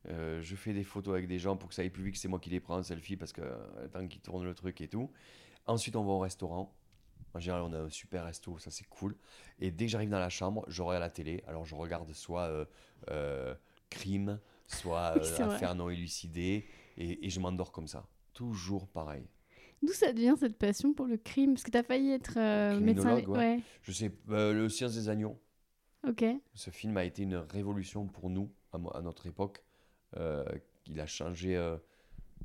Euh, je fais des photos avec des gens pour que ça aille plus vite, que c'est moi qui les prends en selfie parce que euh, tant qu'ils tournent le truc et tout. Ensuite, on va au restaurant. En général, on a un super resto, ça c'est cool. Et dès que j'arrive dans la chambre, je regarde la télé. Alors, je regarde soit euh, euh, Crime, soit euh, non élucidées, et, et je m'endors comme ça. Toujours pareil. D'où ça devient cette passion pour le crime? Parce que t'as failli être euh, médecin. Criminologue, ouais. Je sais, euh, Le Science des Agneaux, Ok. ce film a été une révolution pour nous à, notre époque. Euh, il a changé.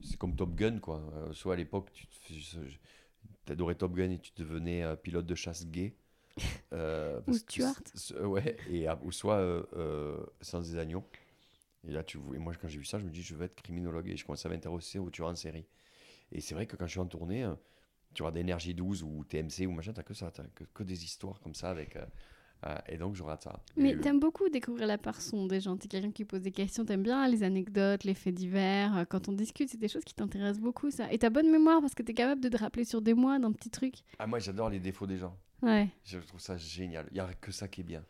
c'est comme Top Gun, quoi. Soit à l'époque, tu adorais Top Gun et tu devenais pilote de chasse gay. C- c- ouais, et, ou soit Sans des agneaux. Et là, tu et moi, quand j'ai vu ça, je me dis, je veux être criminologue. Et je commence à m'intéresser aux tueurs en série. Et c'est vrai que quand je suis en tournée, euh, tu vois d'énergie 12 ou TMC ou machin, t'as que ça, t'as que, que des histoires comme ça avec. euh, euh, et donc, je rate ça. Mais euh, t'aimes beaucoup découvrir la personne des gens. T'es quelqu'un qui pose des questions, t'aimes bien les anecdotes, les faits divers. euh, Quand on discute, c'est des choses qui t'intéressent beaucoup, ça. Et t'as bonne mémoire parce que t'es capable de te rappeler sur des mois d'un petit truc. Ah, moi, j'adore les défauts des gens. Ouais. Je trouve ça génial. Il n'y a que ça qui est bien.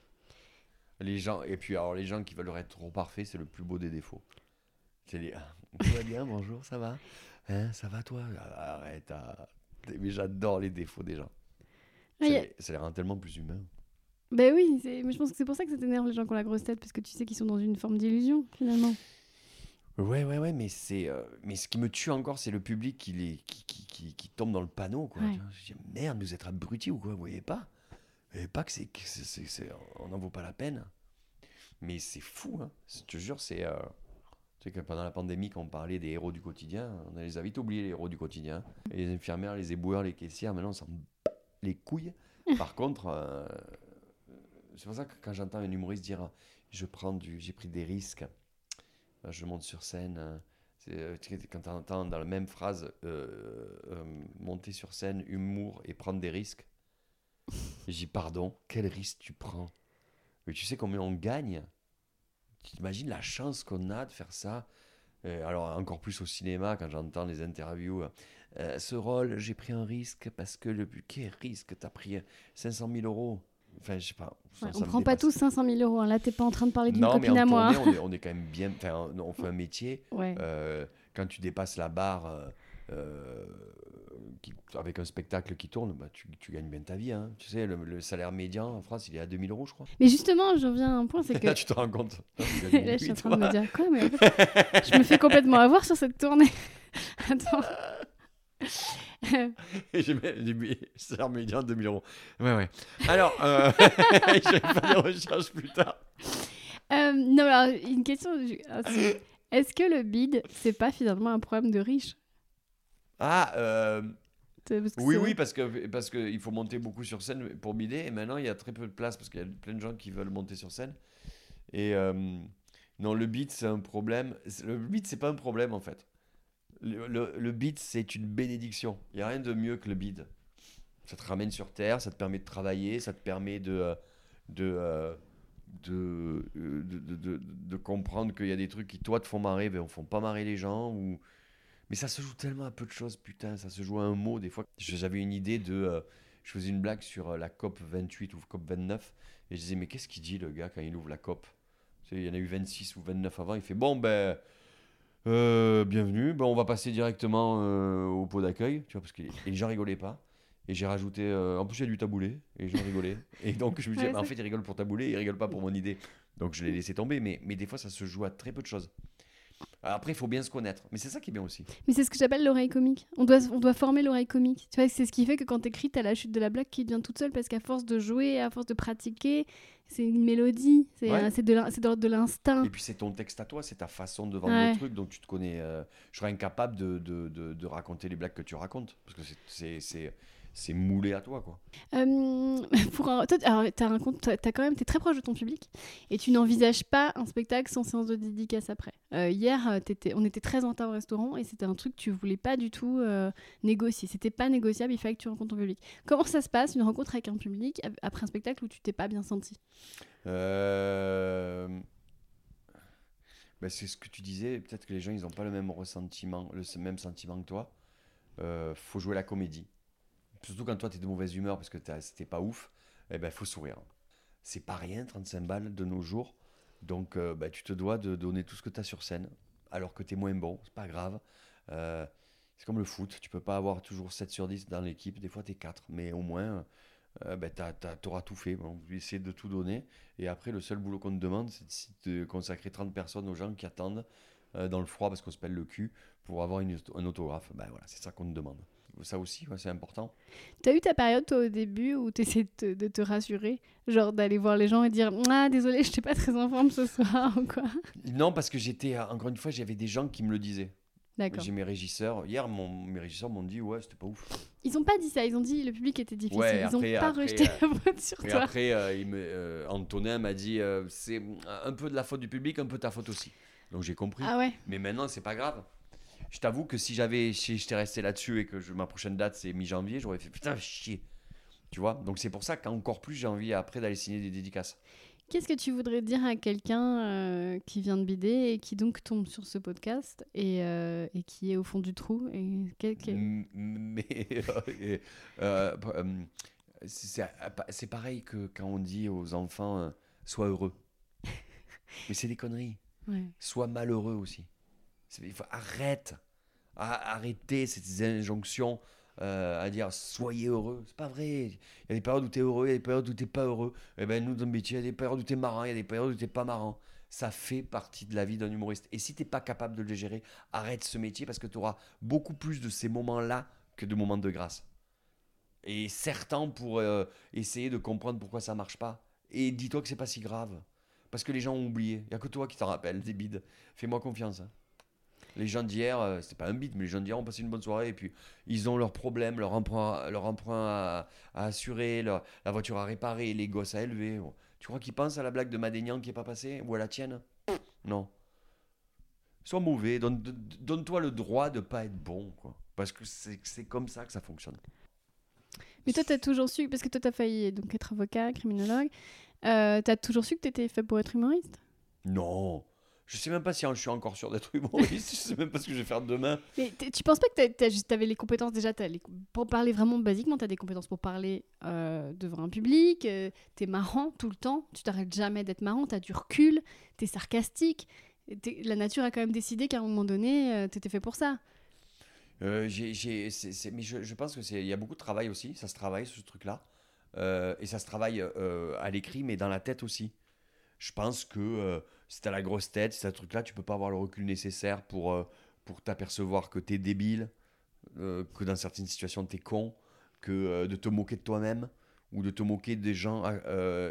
Les gens, et puis alors les gens qui veulent être trop parfaits, c'est le plus beau des défauts. C'est les tout va bien, bonjour, ça va? Hein, Ça va toi? Ah, Arrête, ah. mais j'adore les défauts des gens. Ouais, ça, a- les, ça les rend tellement plus humains. Ben oui, mais je pense que c'est pour ça que ça t'énerve les gens qui ont la grosse tête parce que tu sais qu'ils sont dans une forme d'illusion finalement. Ouais, ouais, ouais, mais c'est, euh, mais ce qui me tue encore, c'est le public qui, les, qui, qui, qui, qui tombe dans le panneau, quoi. Ouais. Je dis, merde, vous êtes abrutis ou quoi? Vous voyez pas? Vous voyez pas que c'est- on n'en vaut pas la peine? Mais c'est fou, hein. Je te jure, c'est. euh, tu sais que pendant la pandémie, quand on parlait des héros du quotidien, on les a vite oubliés, les héros du quotidien. Et les infirmières, les éboueurs, les caissières, maintenant, on s'en les couilles. Par contre, euh, c'est pour ça que quand j'entends un humoriste dire je prends du, j'ai pris des risques, euh, je monte sur scène. euh, c'est, quand tu entends dans la même phrase euh, euh, monter sur scène, humour et prendre des risques, dis pardon, quel risque tu prends? Mais tu sais combien on gagne t'imagines la chance qu'on a de faire ça Euh, alors encore plus au cinéma quand j'entends les interviews. euh, ce rôle, j'ai pris un risque parce que le quel risque T'as pris 500 000 euros? Enfin, je sais pas. ça- Ouais, ça on me prend pas tous 500 000 euros. hein. Là, t'es pas en train de parler d'une Non, mais copine en à moi. tournée, on, est, on est quand même bien. Enfin, on fait un métier. Ouais. euh, quand tu dépasses la barre euh, euh, qui- avec un spectacle qui tourne, bah, tu, tu gagnes bien ta vie. hein. Tu sais, le, le salaire médian en France, il est à 2000 euros, je crois. Mais justement, j'en viens à un point, c'est que Là, tu te rends compte. Là, je suis en train de me dire quoi, mais en fait, je me fais complètement avoir sur cette tournée. Attends. J'ai mis- salaire médian 2000 euros. Ouais, ouais. Alors, euh, je vais faire des recherches plus tard. Euh, non, alors, une question. je- ah, Est-ce que le bide, c'est pas finalement un problème de riche? Ah, euh, C'est- parce que Oui, oui, parce que parce qu'il faut monter beaucoup sur scène pour bider. Et maintenant, il y a très peu de place parce qu'il y a plein de gens qui veulent monter sur scène. Et euh, non, le beat, c'est un problème. Le beat, c'est pas un problème en fait. Le, le, le beat, c'est une bénédiction. Il n'y a rien de mieux que le beat. Ça te ramène sur terre, ça te permet de travailler, ça te permet de. euh, de de, de, de, de- de comprendre qu'il y a des trucs qui, toi, te font marrer, mais ne font pas marrer les gens. Ou... Mais ça se joue tellement à peu de choses, putain. Ça se joue à un mot. Des fois, j'avais une idée de. euh, je faisais une blague sur euh, la COP 28 ou COP 29. Et je disais, mais qu'est-ce qu'il dit, le gars, quand il ouvre la COP? Il y en a eu 26 ou 29 avant. Il fait, bon, ben. euh, bienvenue, ben, on va passer directement euh, au pot d'accueil, tu vois, parce que et les gens rigolaient pas. Et j'ai rajouté, euh, en plus il y a du taboulé, et les gens rigolaient. Et donc je me disais, Ouais, bah, en fait ils rigolent pour taboulé, ils rigolent pas pour mon idée. Donc je l'ai laissé tomber, mais, mais des fois ça se joue à très peu de choses. Alors, après il faut bien se connaître, mais c'est ça qui est bien aussi. Mais c'est ce que j'appelle l'oreille comique. On doit, on doit former l'oreille comique. Tu vois, c'est ce qui fait que quand t'écris, t'as la chute de la blague qui vient toute seule parce qu'à force de jouer, à force de pratiquer, c'est une mélodie, c'est Ouais. euh, de l'instinct. Et puis c'est ton texte à toi, c'est ta façon de vendre Ouais. le truc, donc tu te connais. euh, je serais incapable de, de, de, de raconter les blagues que tu racontes, parce que c'est- c'est- moulé à toi, quoi. Euh, pour un, toi, t'as un compte, quand même, t'es très proche de ton public et tu n'envisages pas un spectacle sans séance de dédicace après. Euh, hier, euh, on était très en retard au restaurant et c'était un truc que tu voulais pas du tout euh, négocier. C'était pas négociable, il fallait que tu rencontres ton public. Comment ça se passe une rencontre avec un public ap- après un spectacle où tu t'es pas bien senti? Euh, ben, c'est ce que tu disais, peut-être que les gens ils n'ont pas le même ressentiment, le même sentiment que toi. Euh, faut jouer la comédie. Surtout quand toi tu es de mauvaise humeur parce que c'était pas ouf, eh ben faut sourire. C'est pas rien 35 balles de nos jours. Donc euh, ben, tu te dois de donner tout ce que tu as sur scène alors que tu es moins bon, c'est pas grave. Euh, c'est comme le foot, tu peux pas avoir toujours 7 sur 10 dans l'équipe, des fois tu es 4, mais au moins euh, ben, tu auras tout fait. Donc, essayer de tout donner. Et après, le seul boulot qu'on te demande, c'est de consacrer 30 personnes aux gens qui attendent euh, dans le froid parce qu'on se pèle le cul pour avoir un autographe. Ben, voilà, c'est ça qu'on te demande. Ça aussi, ouais, c'est important. T'as eu ta période toi au début où t'essayais de de te rassurer, genre d'aller voir les gens et dire ah désolé, je pas très en forme ce soir ou quoi. Non, parce que j'étais, encore une fois, j'avais des gens qui me le disaient. D'accord. J'ai mes régisseurs. Hier, mon, mes régisseurs m'ont dit Ouais, c'était pas ouf. Ils ont pas dit ça, ils ont dit le public était difficile. Ouais, ils après- ont pas après, rejeté euh, la faute sur Et toi. après, euh, il me, euh, Antonin m'a dit euh, C'est un peu de la faute du public, un peu ta faute aussi. Donc j'ai compris. Ah ouais Mais maintenant, c'est pas grave. Je t'avoue que si j'avais, si j'étais resté là-dessus et que je- ma prochaine date c'est mi-janvier, j'aurais fait putain chier. Tu vois? Donc c'est pour ça qu'encore plus j'ai envie après d'aller signer des dédicaces. Qu'est-ce que tu voudrais dire à quelqu'un euh, qui vient de bider et qui donc tombe sur ce podcast et, euh, et qui est au fond du trou et quel- Mais euh, c'est c'est pareil que quand on dit aux enfants euh, sois heureux. Mais c'est des conneries. Ouais. Sois malheureux aussi. Arrête, A- arrêter ces injonctions euh, à dire soyez heureux. C'est pas vrai. Il y a des périodes où tu es heureux, il y a des périodes où tu pas heureux. Et ben nous dans le métier, il y a des périodes où tu es marrant, il y a des périodes où tu pas marrant. Ça fait partie de la vie d'un humoriste. Et si t'es pas capable de le gérer, arrête ce métier parce que tu auras beaucoup plus de ces moments-là que de moments de grâce. Et certains pour euh, essayer de comprendre pourquoi ça marche pas. Et dis-toi que c'est pas si grave. Parce que les gens ont oublié. Il n'y a que toi qui t'en rappelles des bides. Fais-moi confiance. hein. Les gens d'hier, euh, c'était pas un bide, mais les gens d'hier ont passé une bonne soirée et puis ils ont leurs problèmes, leur emprunt, leur emprunt à, à assurer, leur- la voiture à réparer, les gosses à élever. Bon. Tu crois qu'ils pensent à la blague de Madénian qui est pas passée ou à la tienne? Non. Sois mauvais, donne- donne- donne-toi le droit de pas être bon. Quoi. Parce que c'est c'est comme ça que ça fonctionne. Mais toi, tu as toujours su, parce que toi, tu as failli donc, être avocat, criminologue, euh, tu as toujours su que tu étais fait pour être humoriste? Non. Je sais même pas si je suis encore sûr d'être humoriste. je sais même pas ce que je vais faire demain. Mais tu penses pas que tu avais les compétences déjà les- Pour parler vraiment basiquement, tu as des compétences pour parler euh, devant un public, tu es marrant tout le temps, tu t'arrêtes jamais d'être marrant, tu as du recul, tu es sarcastique. La nature a quand même décidé qu'à un moment donné, tu étais fait pour ça. Euh, mais je, je pense que c'est, il y a beaucoup de travail aussi. Ça se travaille ce truc-là, Euh, et ça se travaille euh, à l'écrit, mais dans la tête aussi. Je pense que euh, si t'as la grosse tête, si t'as ce truc-là, tu peux pas avoir le recul nécessaire pour euh, pour t'apercevoir que t'es débile, euh, que dans certaines situations t'es con, que euh, de te moquer de toi-même ou de te moquer des gens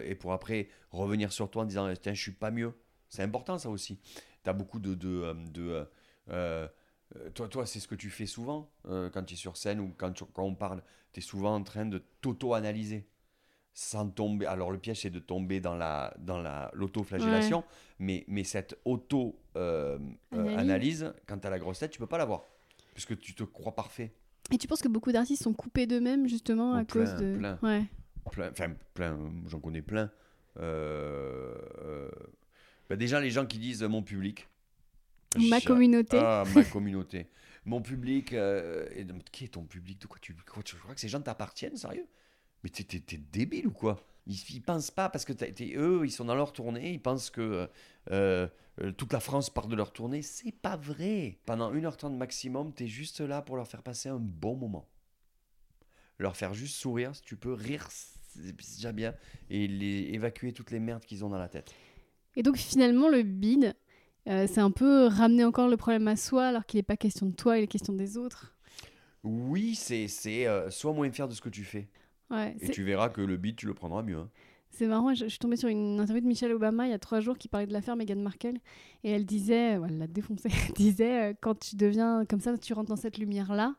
et pour après revenir sur toi en disant tiens je suis pas mieux. C'est important ça aussi. T'as beaucoup de de, de toi, toi c'est ce que tu fais souvent quand tu es sur scène ou quand, quand on parle. Tu es souvent en train de t'auto-analyser sans tomber. Alors, le piège, c'est de tomber dans la dans la l'autoflagellation, mais, mais cette auto-analyse, Analyse. quand tu as la grosse tête, tu peux pas l'avoir. Puisque tu te crois parfait. Et tu penses que beaucoup d'artistes sont coupés d'eux-mêmes justement Oh, à plein, cause de. plein. Ouais. Plein, enfin, plein, j'en connais plein. Euh, euh, bah, déjà, les gens qui disent euh, mon public. Ma communauté. Ah, ma communauté. Mon public. euh, et qui est ton public? De quoi tu, quoi, tu crois que ces gens t'appartiennent, sérieux? Mais t'es, t'es- t'es débile ou quoi? Ils, ils pensent pas parce que t'es- eux, ils sont dans leur tournée, ils pensent que euh, euh, toute la France part de leur tournée. C'est pas vrai. Pendant 1h30 maximum, t'es juste là pour leur faire passer un bon moment. Leur faire juste sourire, si tu peux rire, c'est c'est déjà bien. Et les, évacuer toutes les merdes qu'ils ont dans la tête. Et donc finalement, le bide, euh, c'est un peu ramener encore le problème à soi alors qu'il n'est pas question de toi, il est question des autres? Oui, c'est, c'est euh, sois moins fier de ce que tu fais. Ouais, Et tu verras que le beat, tu le prendras mieux. hein. C'est marrant, je, je suis tombée sur une interview de Michelle Obama il y a trois jours qui parlait de l'affaire Meghan Markle et elle disait, elle l'a défoncé, elle disait euh, quand tu deviens comme ça, tu rentres dans cette lumière-là,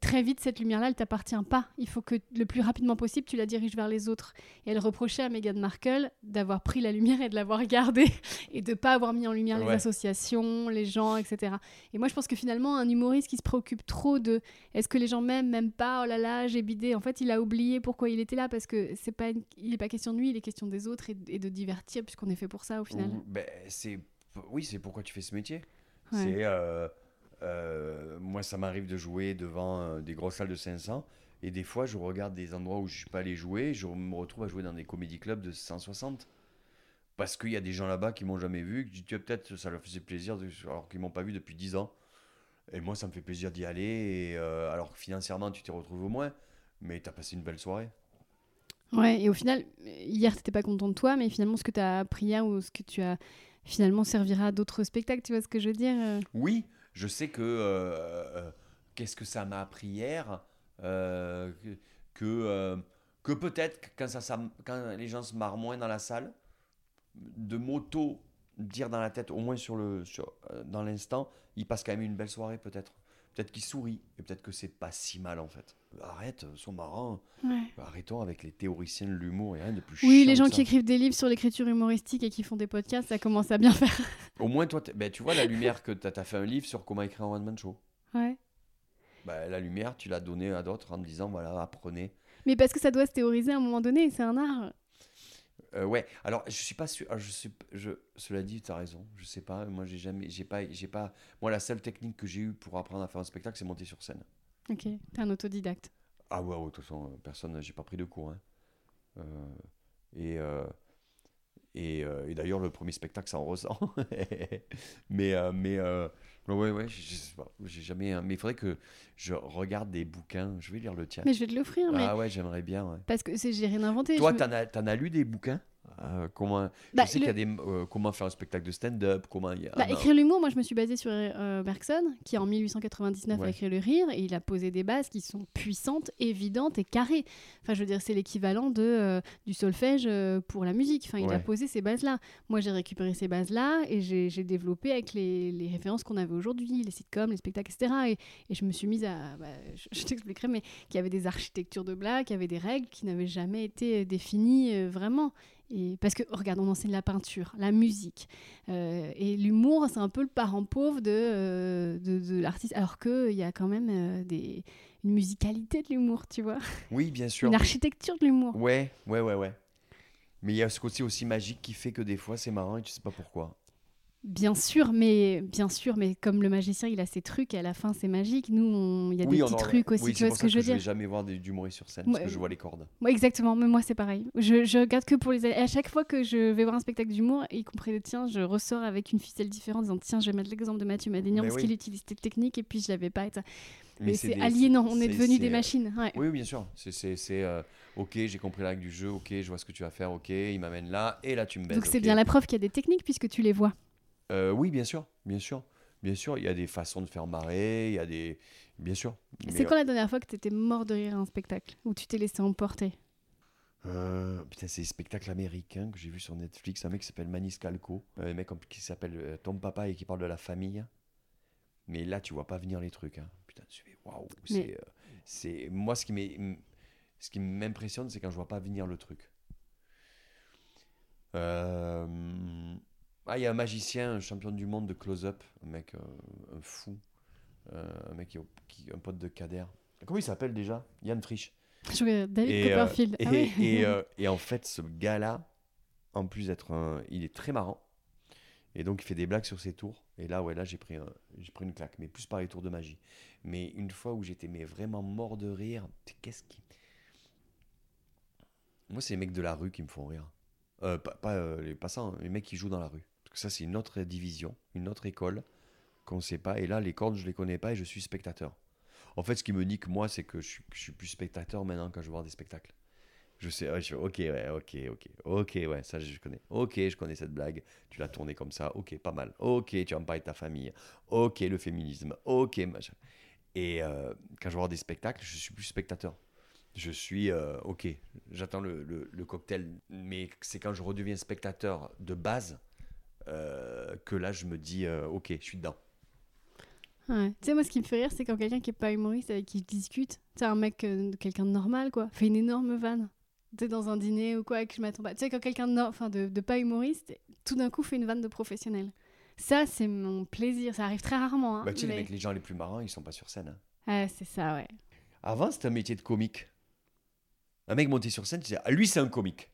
très vite cette lumière-là, elle t'appartient pas. Il faut que le plus rapidement possible tu la diriges vers les autres. Et elle reprochait à Meghan Markle d'avoir pris la lumière et de l'avoir gardée et de pas avoir mis en lumière les associations, les gens, etc. Et moi je pense que finalement un humoriste qui se préoccupe trop de est-ce que les gens m'aiment, m'aiment pas, oh là là, j'ai bidé. En fait, il a oublié pourquoi il était là parce que c'est pas, une- il est pas question de lui, il est question des autres et, et de divertir puisqu'on est fait pour ça au final. Ben, c'est, oui, c'est pourquoi tu fais ce métier. Ouais. C'est, euh, euh, moi, ça m'arrive de jouer devant euh, des grosses salles de 500. Et des fois, je regarde des endroits où je suis pas allé jouer. Je me retrouve à jouer dans des comédie clubs de 160. Parce qu'il y a des gens là-bas qui m'ont jamais vu. Que Tiens, peut-être ça leur faisait plaisir, de- alors qu'ils m'ont pas vu depuis 10 ans. Et moi, ça me fait plaisir d'y aller. Et, euh, alors que financièrement, tu t'y retrouves au moins. Mais tu as passé une belle soirée. Ouais, et au final, hier, t'étais pas content de toi, mais finalement, ce que tu as appris hier ou ce que tu as finalement servira à d'autres spectacles, tu vois ce que je veux dire euh? Oui, je sais que. euh, euh, Qu'est-ce que ça m'a appris hier euh, Que, peut-être quand, ça, quand les gens se marrent moins dans la salle, de m'auto dire dans la tête, au moins sur le, dans l'instant, ils passent quand même une belle soirée peut-être. Peut-être qu'ils sourient, et peut-être que c'est pas si mal en fait. Arrête, sois marrant. Ouais. Arrêtons avec les théoriciens de l'humour, a rien de plus Oui, les gens qui écrivent des livres sur l'écriture humoristique et qui font des podcasts, ça commence à bien faire. Au moins, toi, ben, tu vois la lumière que tu as, fait un livre sur comment écrire un one-man show. Ouais. Ben, la lumière, tu l'as donnée à d'autres en disant, voilà, apprenez. Mais parce que ça doit se théoriser à un moment donné, c'est un art. Euh, ouais, alors je suis pas sûr. ah, Je suis, je, cela dit, tu as raison. Je sais pas. Moi, j'ai jamais, j'ai pas, j'ai pas. Moi, la seule technique que j'ai eue pour apprendre à faire un spectacle, c'est monter sur scène. Ok, t'es un autodidacte. Ah ouais, de toute façon, euh, personne, j'ai pas pris de cours. hein. Euh, et euh, et, euh, et d'ailleurs, le premier spectacle, ça en ressent. mais euh, mais euh, ouais, ouais. J'ai jamais. hein, Mais il faudrait que je regarde des bouquins. Je vais lire le tien. Mais je vais te l'offrir, mais Ah ouais, j'aimerais bien. ouais. parce que j'ai rien inventé. Toi, je me- t'en as, t'en as lu des bouquins? Euh, comment, Bah, Je sais le- qu'il y a des. euh, comment faire un spectacle de stand-up Comment il y a. Bah, ah, écrire l'humour, moi je me suis basée sur euh, Bergson, qui en 1899 a Ouais. écrit le rire, et il a posé des bases qui sont puissantes, évidentes et carrées. Enfin, je veux dire, c'est l'équivalent de, euh, du solfège euh, pour la musique. Enfin, il a posé ces bases-là. Moi, j'ai récupéré ces bases-là et j'ai développé avec les, les références qu'on avait aujourd'hui, les sitcoms, les spectacles, etc. Et, et je me suis mise à. bah, je je t'expliquerai, mais qu'il y avait des architectures de blagues, qu'il y avait des règles qui n'avaient jamais été définies euh, vraiment. Et parce que, regarde, on enseigne la peinture, la musique. euh, et l'humour, c'est un peu le parent pauvre de, euh, de, de l'artiste. Alors qu'il y a quand même euh, des, une musicalité de l'humour, tu vois. Oui, bien sûr. Une architecture de l'humour. Ouais, ouais, ouais, ouais. Mais il y a ce côté aussi magique qui fait que des fois c'est marrant et tu sais pas pourquoi. Bien sûr, mais bien sûr, mais comme le magicien, il a ses trucs et à la fin c'est magique. Nous, il y a oui, des petits en- trucs aussi. Oui, tu vois ce que je veux je vais dire jamais voir des- d'humoristes sur scène Ouais, parce que je vois les cordes. Ouais, exactement, mais moi c'est pareil. Je, je regarde que pour les. Et à chaque fois que je vais voir un spectacle d'humour, y compris le tien, je ressors avec une ficelle différente en disant Tiens, je vais mettre l'exemple de Mathieu Madénian parce oui. qu'il utilise cette technique et puis je l'avais pas. Et, ça. Mais c'est des- aliénant, on est c'est- devenus des euh, machines. Ouais. Oui, bien sûr. C'est, euh, ok, j'ai compris la règle du jeu, ok, je vois ce que tu vas faire, ok, il m'amène là, et là tu me. Donc c'est bien la preuve qu'il y a des techniques puisque tu les vois. Euh, oui, bien sûr, bien sûr. Bien sûr, il y a des façons de faire marrer, il y a des. Bien sûr. C'est Mais, quand la dernière fois que tu étais mort de rire à un spectacle Où tu t'es laissé emporter? Euh, putain, c'est des spectacles américains que j'ai vu sur Netflix. Un mec qui s'appelle Manis Calco, un mec qui s'appelle euh, Tom Papa et qui parle de la famille. Mais là, tu vois pas venir les trucs. Hein. Putain, tu fais waouh. C'est, euh, c'est moi ce qui ce qui m'impressionne, c'est quand je vois pas venir le truc. Euh, Ah, il y a un magicien, un champion du monde de close-up, un mec, euh, un fou, Euh, un mec qui, qui- un pote de Kader. Comment il s'appelle déjà? Yann Frisch. Je David Et, euh, Copperfield. et, Ah ouais. et, et en fait, ce gars-là, en plus d'être un. Il est très marrant. Et donc, il fait des blagues sur ses tours. Et là, ouais, là, j'ai pris, un- j'ai pris une claque. Mais plus par les tours de magie. Mais une fois où j'étais mais vraiment mort de rire, qu'est-ce qui. Moi, c'est les mecs de la rue qui me font rire. Euh, pas pas, euh, les passants, les mecs qui jouent dans la rue. Ça, c'est une autre division, une autre école qu'on ne sait pas. Et là, les cordes, je les connais pas et je suis spectateur. En fait, ce qui me nique, moi, c'est que je suis, suis plus spectateur maintenant quand je voir des spectacles. Je sais, ok, ouais, ok, ok, ok, ouais, ça je connais. Ok, je connais cette blague. Tu l'as tournée comme ça. Ok, pas mal. Ok, tu me parler de ta famille. Ok, le féminisme. Ok, machin. Et euh, quand je voir des spectacles, je suis plus spectateur. Je suis, euh, ok, j'attends le, cocktail. Mais c'est quand je redeviens spectateur de base que là, je me dis, euh, ok, je suis dedans. Ouais. Tu sais, moi, ce qui me fait rire, c'est quand quelqu'un qui est pas humoriste avec qui je discute, tu sais, un mec, euh, quelqu'un de normal, quoi, fait une énorme vanne. Tu sais, dans un dîner ou quoi, et que je m'attends pas. Tu sais, quand quelqu'un de, no- enfin, de, de pas humoriste, tout d'un coup fait une vanne de professionnel. Ça, c'est mon plaisir. Ça arrive très rarement. Hein, bah, tu sais, les mais- mecs, les gens les plus marrants, ils sont pas sur scène. hein. Ouais, c'est ça, ouais. Avant, c'était un métier de comique. Un mec monté sur scène, tu disais, ah, lui, c'est un comique.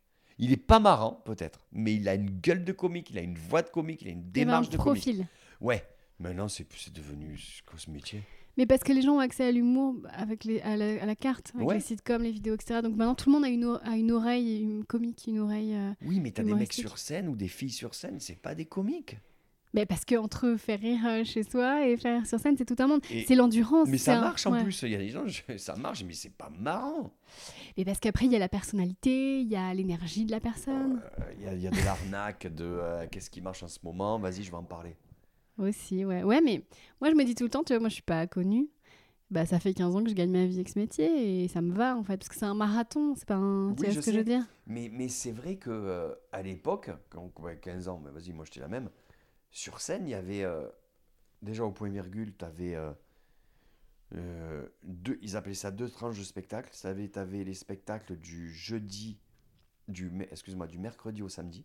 Il est pas marrant, peut-être, mais il a une gueule de comique, il a une voix de comique, il a une démarche de comique. profil. Ouais, maintenant, c'est devenu ce métier? Mais parce que les gens ont accès à l'humour avec les, à, la, à la carte, avec Ouais. les sitcoms, les vidéos, etc. Donc maintenant, tout le monde a une, a une oreille une comique, une oreille. euh, Oui, mais t'as des mecs sur scène ou des filles sur scène, c'est pas des comiques. Mais parce que entre faire rire euh, chez soi et faire rire sur scène, c'est tout un monde. C'est l'endurance. Mais ça un- marche en ouais. plus. Il y a des gens, je- ça marche, mais c'est pas marrant. Mais parce qu'après, il y a la personnalité, il y a l'énergie de la personne. Euh, Il y, a- il y a de l'arnaque, de euh, qu'est-ce qui marche en ce moment, vas-y, je vais en parler. Aussi, ouais. Ouais, mais moi, je me dis tout le temps, tu vois, moi, je suis pas connue. Bah, ça fait 15 ans que je gagne ma vie avec ce métier et ça me va, en fait. Parce que c'est un marathon, c'est pas un. tu Oui, vois je ce que je veux dire? Mais, mais c'est vrai que euh, à l'époque, quand ouais, 15 ans, mais vas-y, moi j'étais la même, sur scène, il y avait euh, déjà au point virgule, tu avais euh, deux, ils appelaient ça deux tranches de spectacle. Tu avais les spectacles du jeudi, du, excuse-moi, du mercredi au samedi.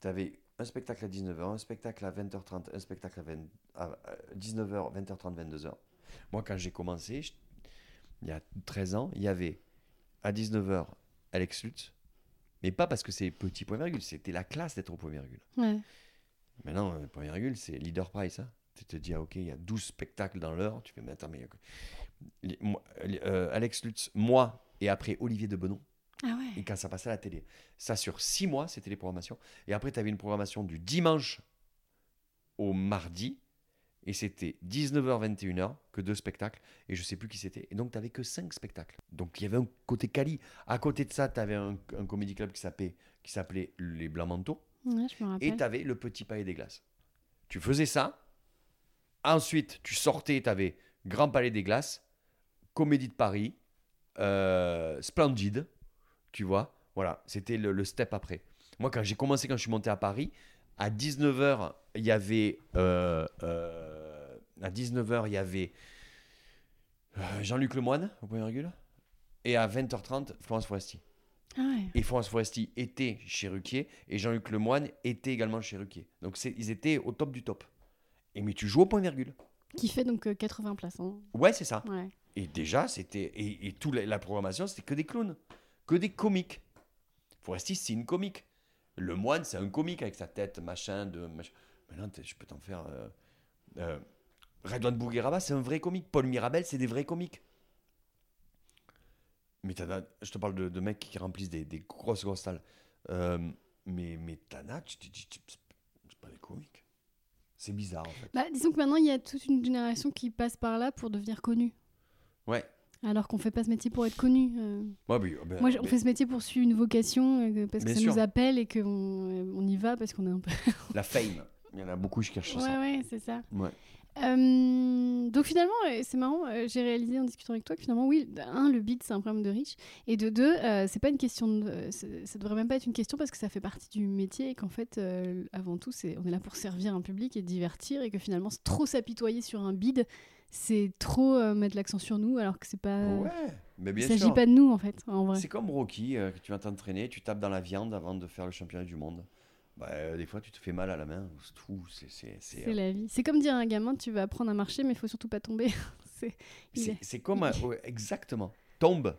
Tu avais un spectacle à 19h, un spectacle à 20h30, un spectacle à, 20 à 19h, 20h30, 22h. Moi, quand j'ai commencé, il y a 13 ans, il y avait à 19h Alex Lutz, mais pas parce que c'est petit point virgule, c'était la classe d'être au point virgule. Ouais. Maintenant, euh, point virgule, c'est leader price. Hein. Tu te dis, ah, ok, il y a 12 spectacles dans l'heure. Tu fais, mais attends, mais. les- moi- les- euh, Alex Lutz, moi, et après Olivier de Benon, Ah et ouais. quand ça passait à la télé. Ça, sur 6 mois, c'était les programmations. Et après, tu avais une programmation du dimanche au mardi. Et c'était 19h, 21h, que deux spectacles. Et je sais plus qui c'était. Et donc, tu n'avais que 5 spectacles. Donc, il y avait un côté quali. À côté de ça, tu avais un, un comédie club qui s'appelait, qui s'appelait Les Blancs Manteaux. Ouais, je me Et tu avais le petit palais des glaces. Tu faisais ça. Ensuite, tu sortais, tu avais Grand Palais des Glaces, Comédie de Paris, euh, Splendide, tu vois. Voilà, c'était le, le step après. Moi, quand j'ai commencé, quand je suis monté à Paris, à 19h, il y avait. euh, euh, à 19h, il y avait Jean-Luc Lemoine, au point virgule. Et à 20h30, Florence Foresti. Ah ouais. Et Florence Foresti était chez Ruquier et Jean-Luc Lemoine était également chez Ruquier. Donc ils étaient au top du top. Et mais tu joues au point virgule. Qui fait donc euh, 80 places. hein. Ouais, c'est ça. Ouais. Et déjà, c'était. Et, et toute la, la programmation, c'était que des clowns. Que des comiques. Foresti, c'est une comique. Le moine, c'est un comique avec sa tête, machin, de. Machin. Maintenant, je peux t'en faire. Euh, euh, Redouane Bougueraba, c'est un vrai comique. Paul Mirabel, c'est des vrais comiques. Mais t'en as- je te parle de, de mecs qui remplissent des, des grosses, grosses salles. Euh, mais as, tu te dis, c'est pas des comiques. C'est bizarre, en fait. Bah, disons que maintenant, il y a toute une génération qui passe par là pour devenir connue. Ouais. Alors qu'on fait pas ce métier pour être connu. euh. Ouais, mais- ben- Moi, j- on mais fait ce métier pour suivre une vocation, euh, parce que Bien ça sûr. nous appelle et qu'on euh, on y va parce qu'on est un peu. La fame. Il y en a beaucoup qui cherchent Ouais, ça. ouais, c'est ça. Ouais. Euh, donc finalement, euh, c'est marrant, euh, j'ai réalisé en discutant avec toi que finalement, oui, un, le beat, c'est un problème de riche, et de deux, euh, c'est pas une question, de, ça devrait même pas être une question parce que ça fait partie du métier et qu'en fait, euh, avant tout, c'est, on est là pour servir un public et divertir, et que finalement, trop s'apitoyer sur un bid, c'est trop mettre l'accent sur nous, alors que c'est pas, Ouais, mais il bien s'agit sûr. pas de nous en fait, en vrai. C'est comme Rocky, que tu vas t'entraîner, tu tapes dans la viande avant de faire le championnat du monde. Bah, euh, des fois, tu te fais mal à la main. C'est tout. C'est, c'est, c'est, C'est la vie. C'est comme dire à un gamin, tu vas apprendre à marcher, mais il faut surtout pas tomber. c'est, comme. un- ouais, exactement. Tombe.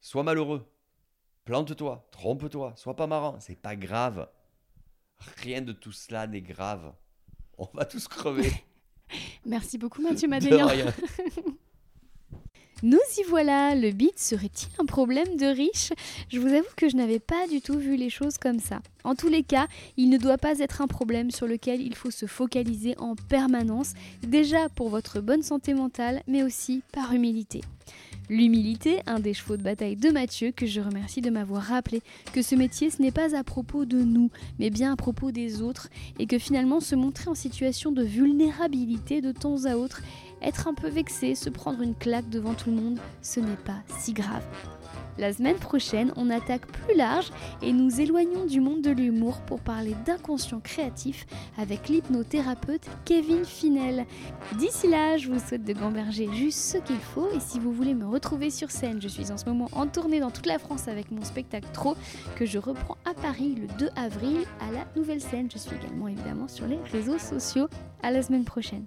Sois malheureux. Plante-toi. Trompe-toi. Sois pas marrant. C'est pas grave. Rien de tout cela n'est grave. On va tous crever. Merci beaucoup Mathieu rien. Nous y voilà, le beat serait-il un problème de riche? Je vous avoue que je n'avais pas du tout vu les choses comme ça. En tous les cas, il ne doit pas être un problème sur lequel il faut se focaliser en permanence, déjà pour votre bonne santé mentale, mais aussi par humilité. L'humilité, un des chevaux de bataille de Mathieu, que je remercie de m'avoir rappelé que ce métier ce n'est pas à propos de nous, mais bien à propos des autres, et que finalement se montrer en situation de vulnérabilité de temps à autre être un peu vexé, se prendre une claque devant tout le monde, ce n'est pas si grave. La semaine prochaine, on attaque plus large et nous éloignons du monde de l'humour pour parler d'inconscient créatif avec l'hypnothérapeute Kevin Finel. D'ici là, je vous souhaite de gamberger juste ce qu'il faut et si vous voulez me retrouver sur scène, je suis en ce moment en tournée dans toute la France avec mon spectacle Trop que je reprends à Paris le 2 avril à la nouvelle scène. Je suis également évidemment sur les réseaux sociaux. À la semaine prochaine.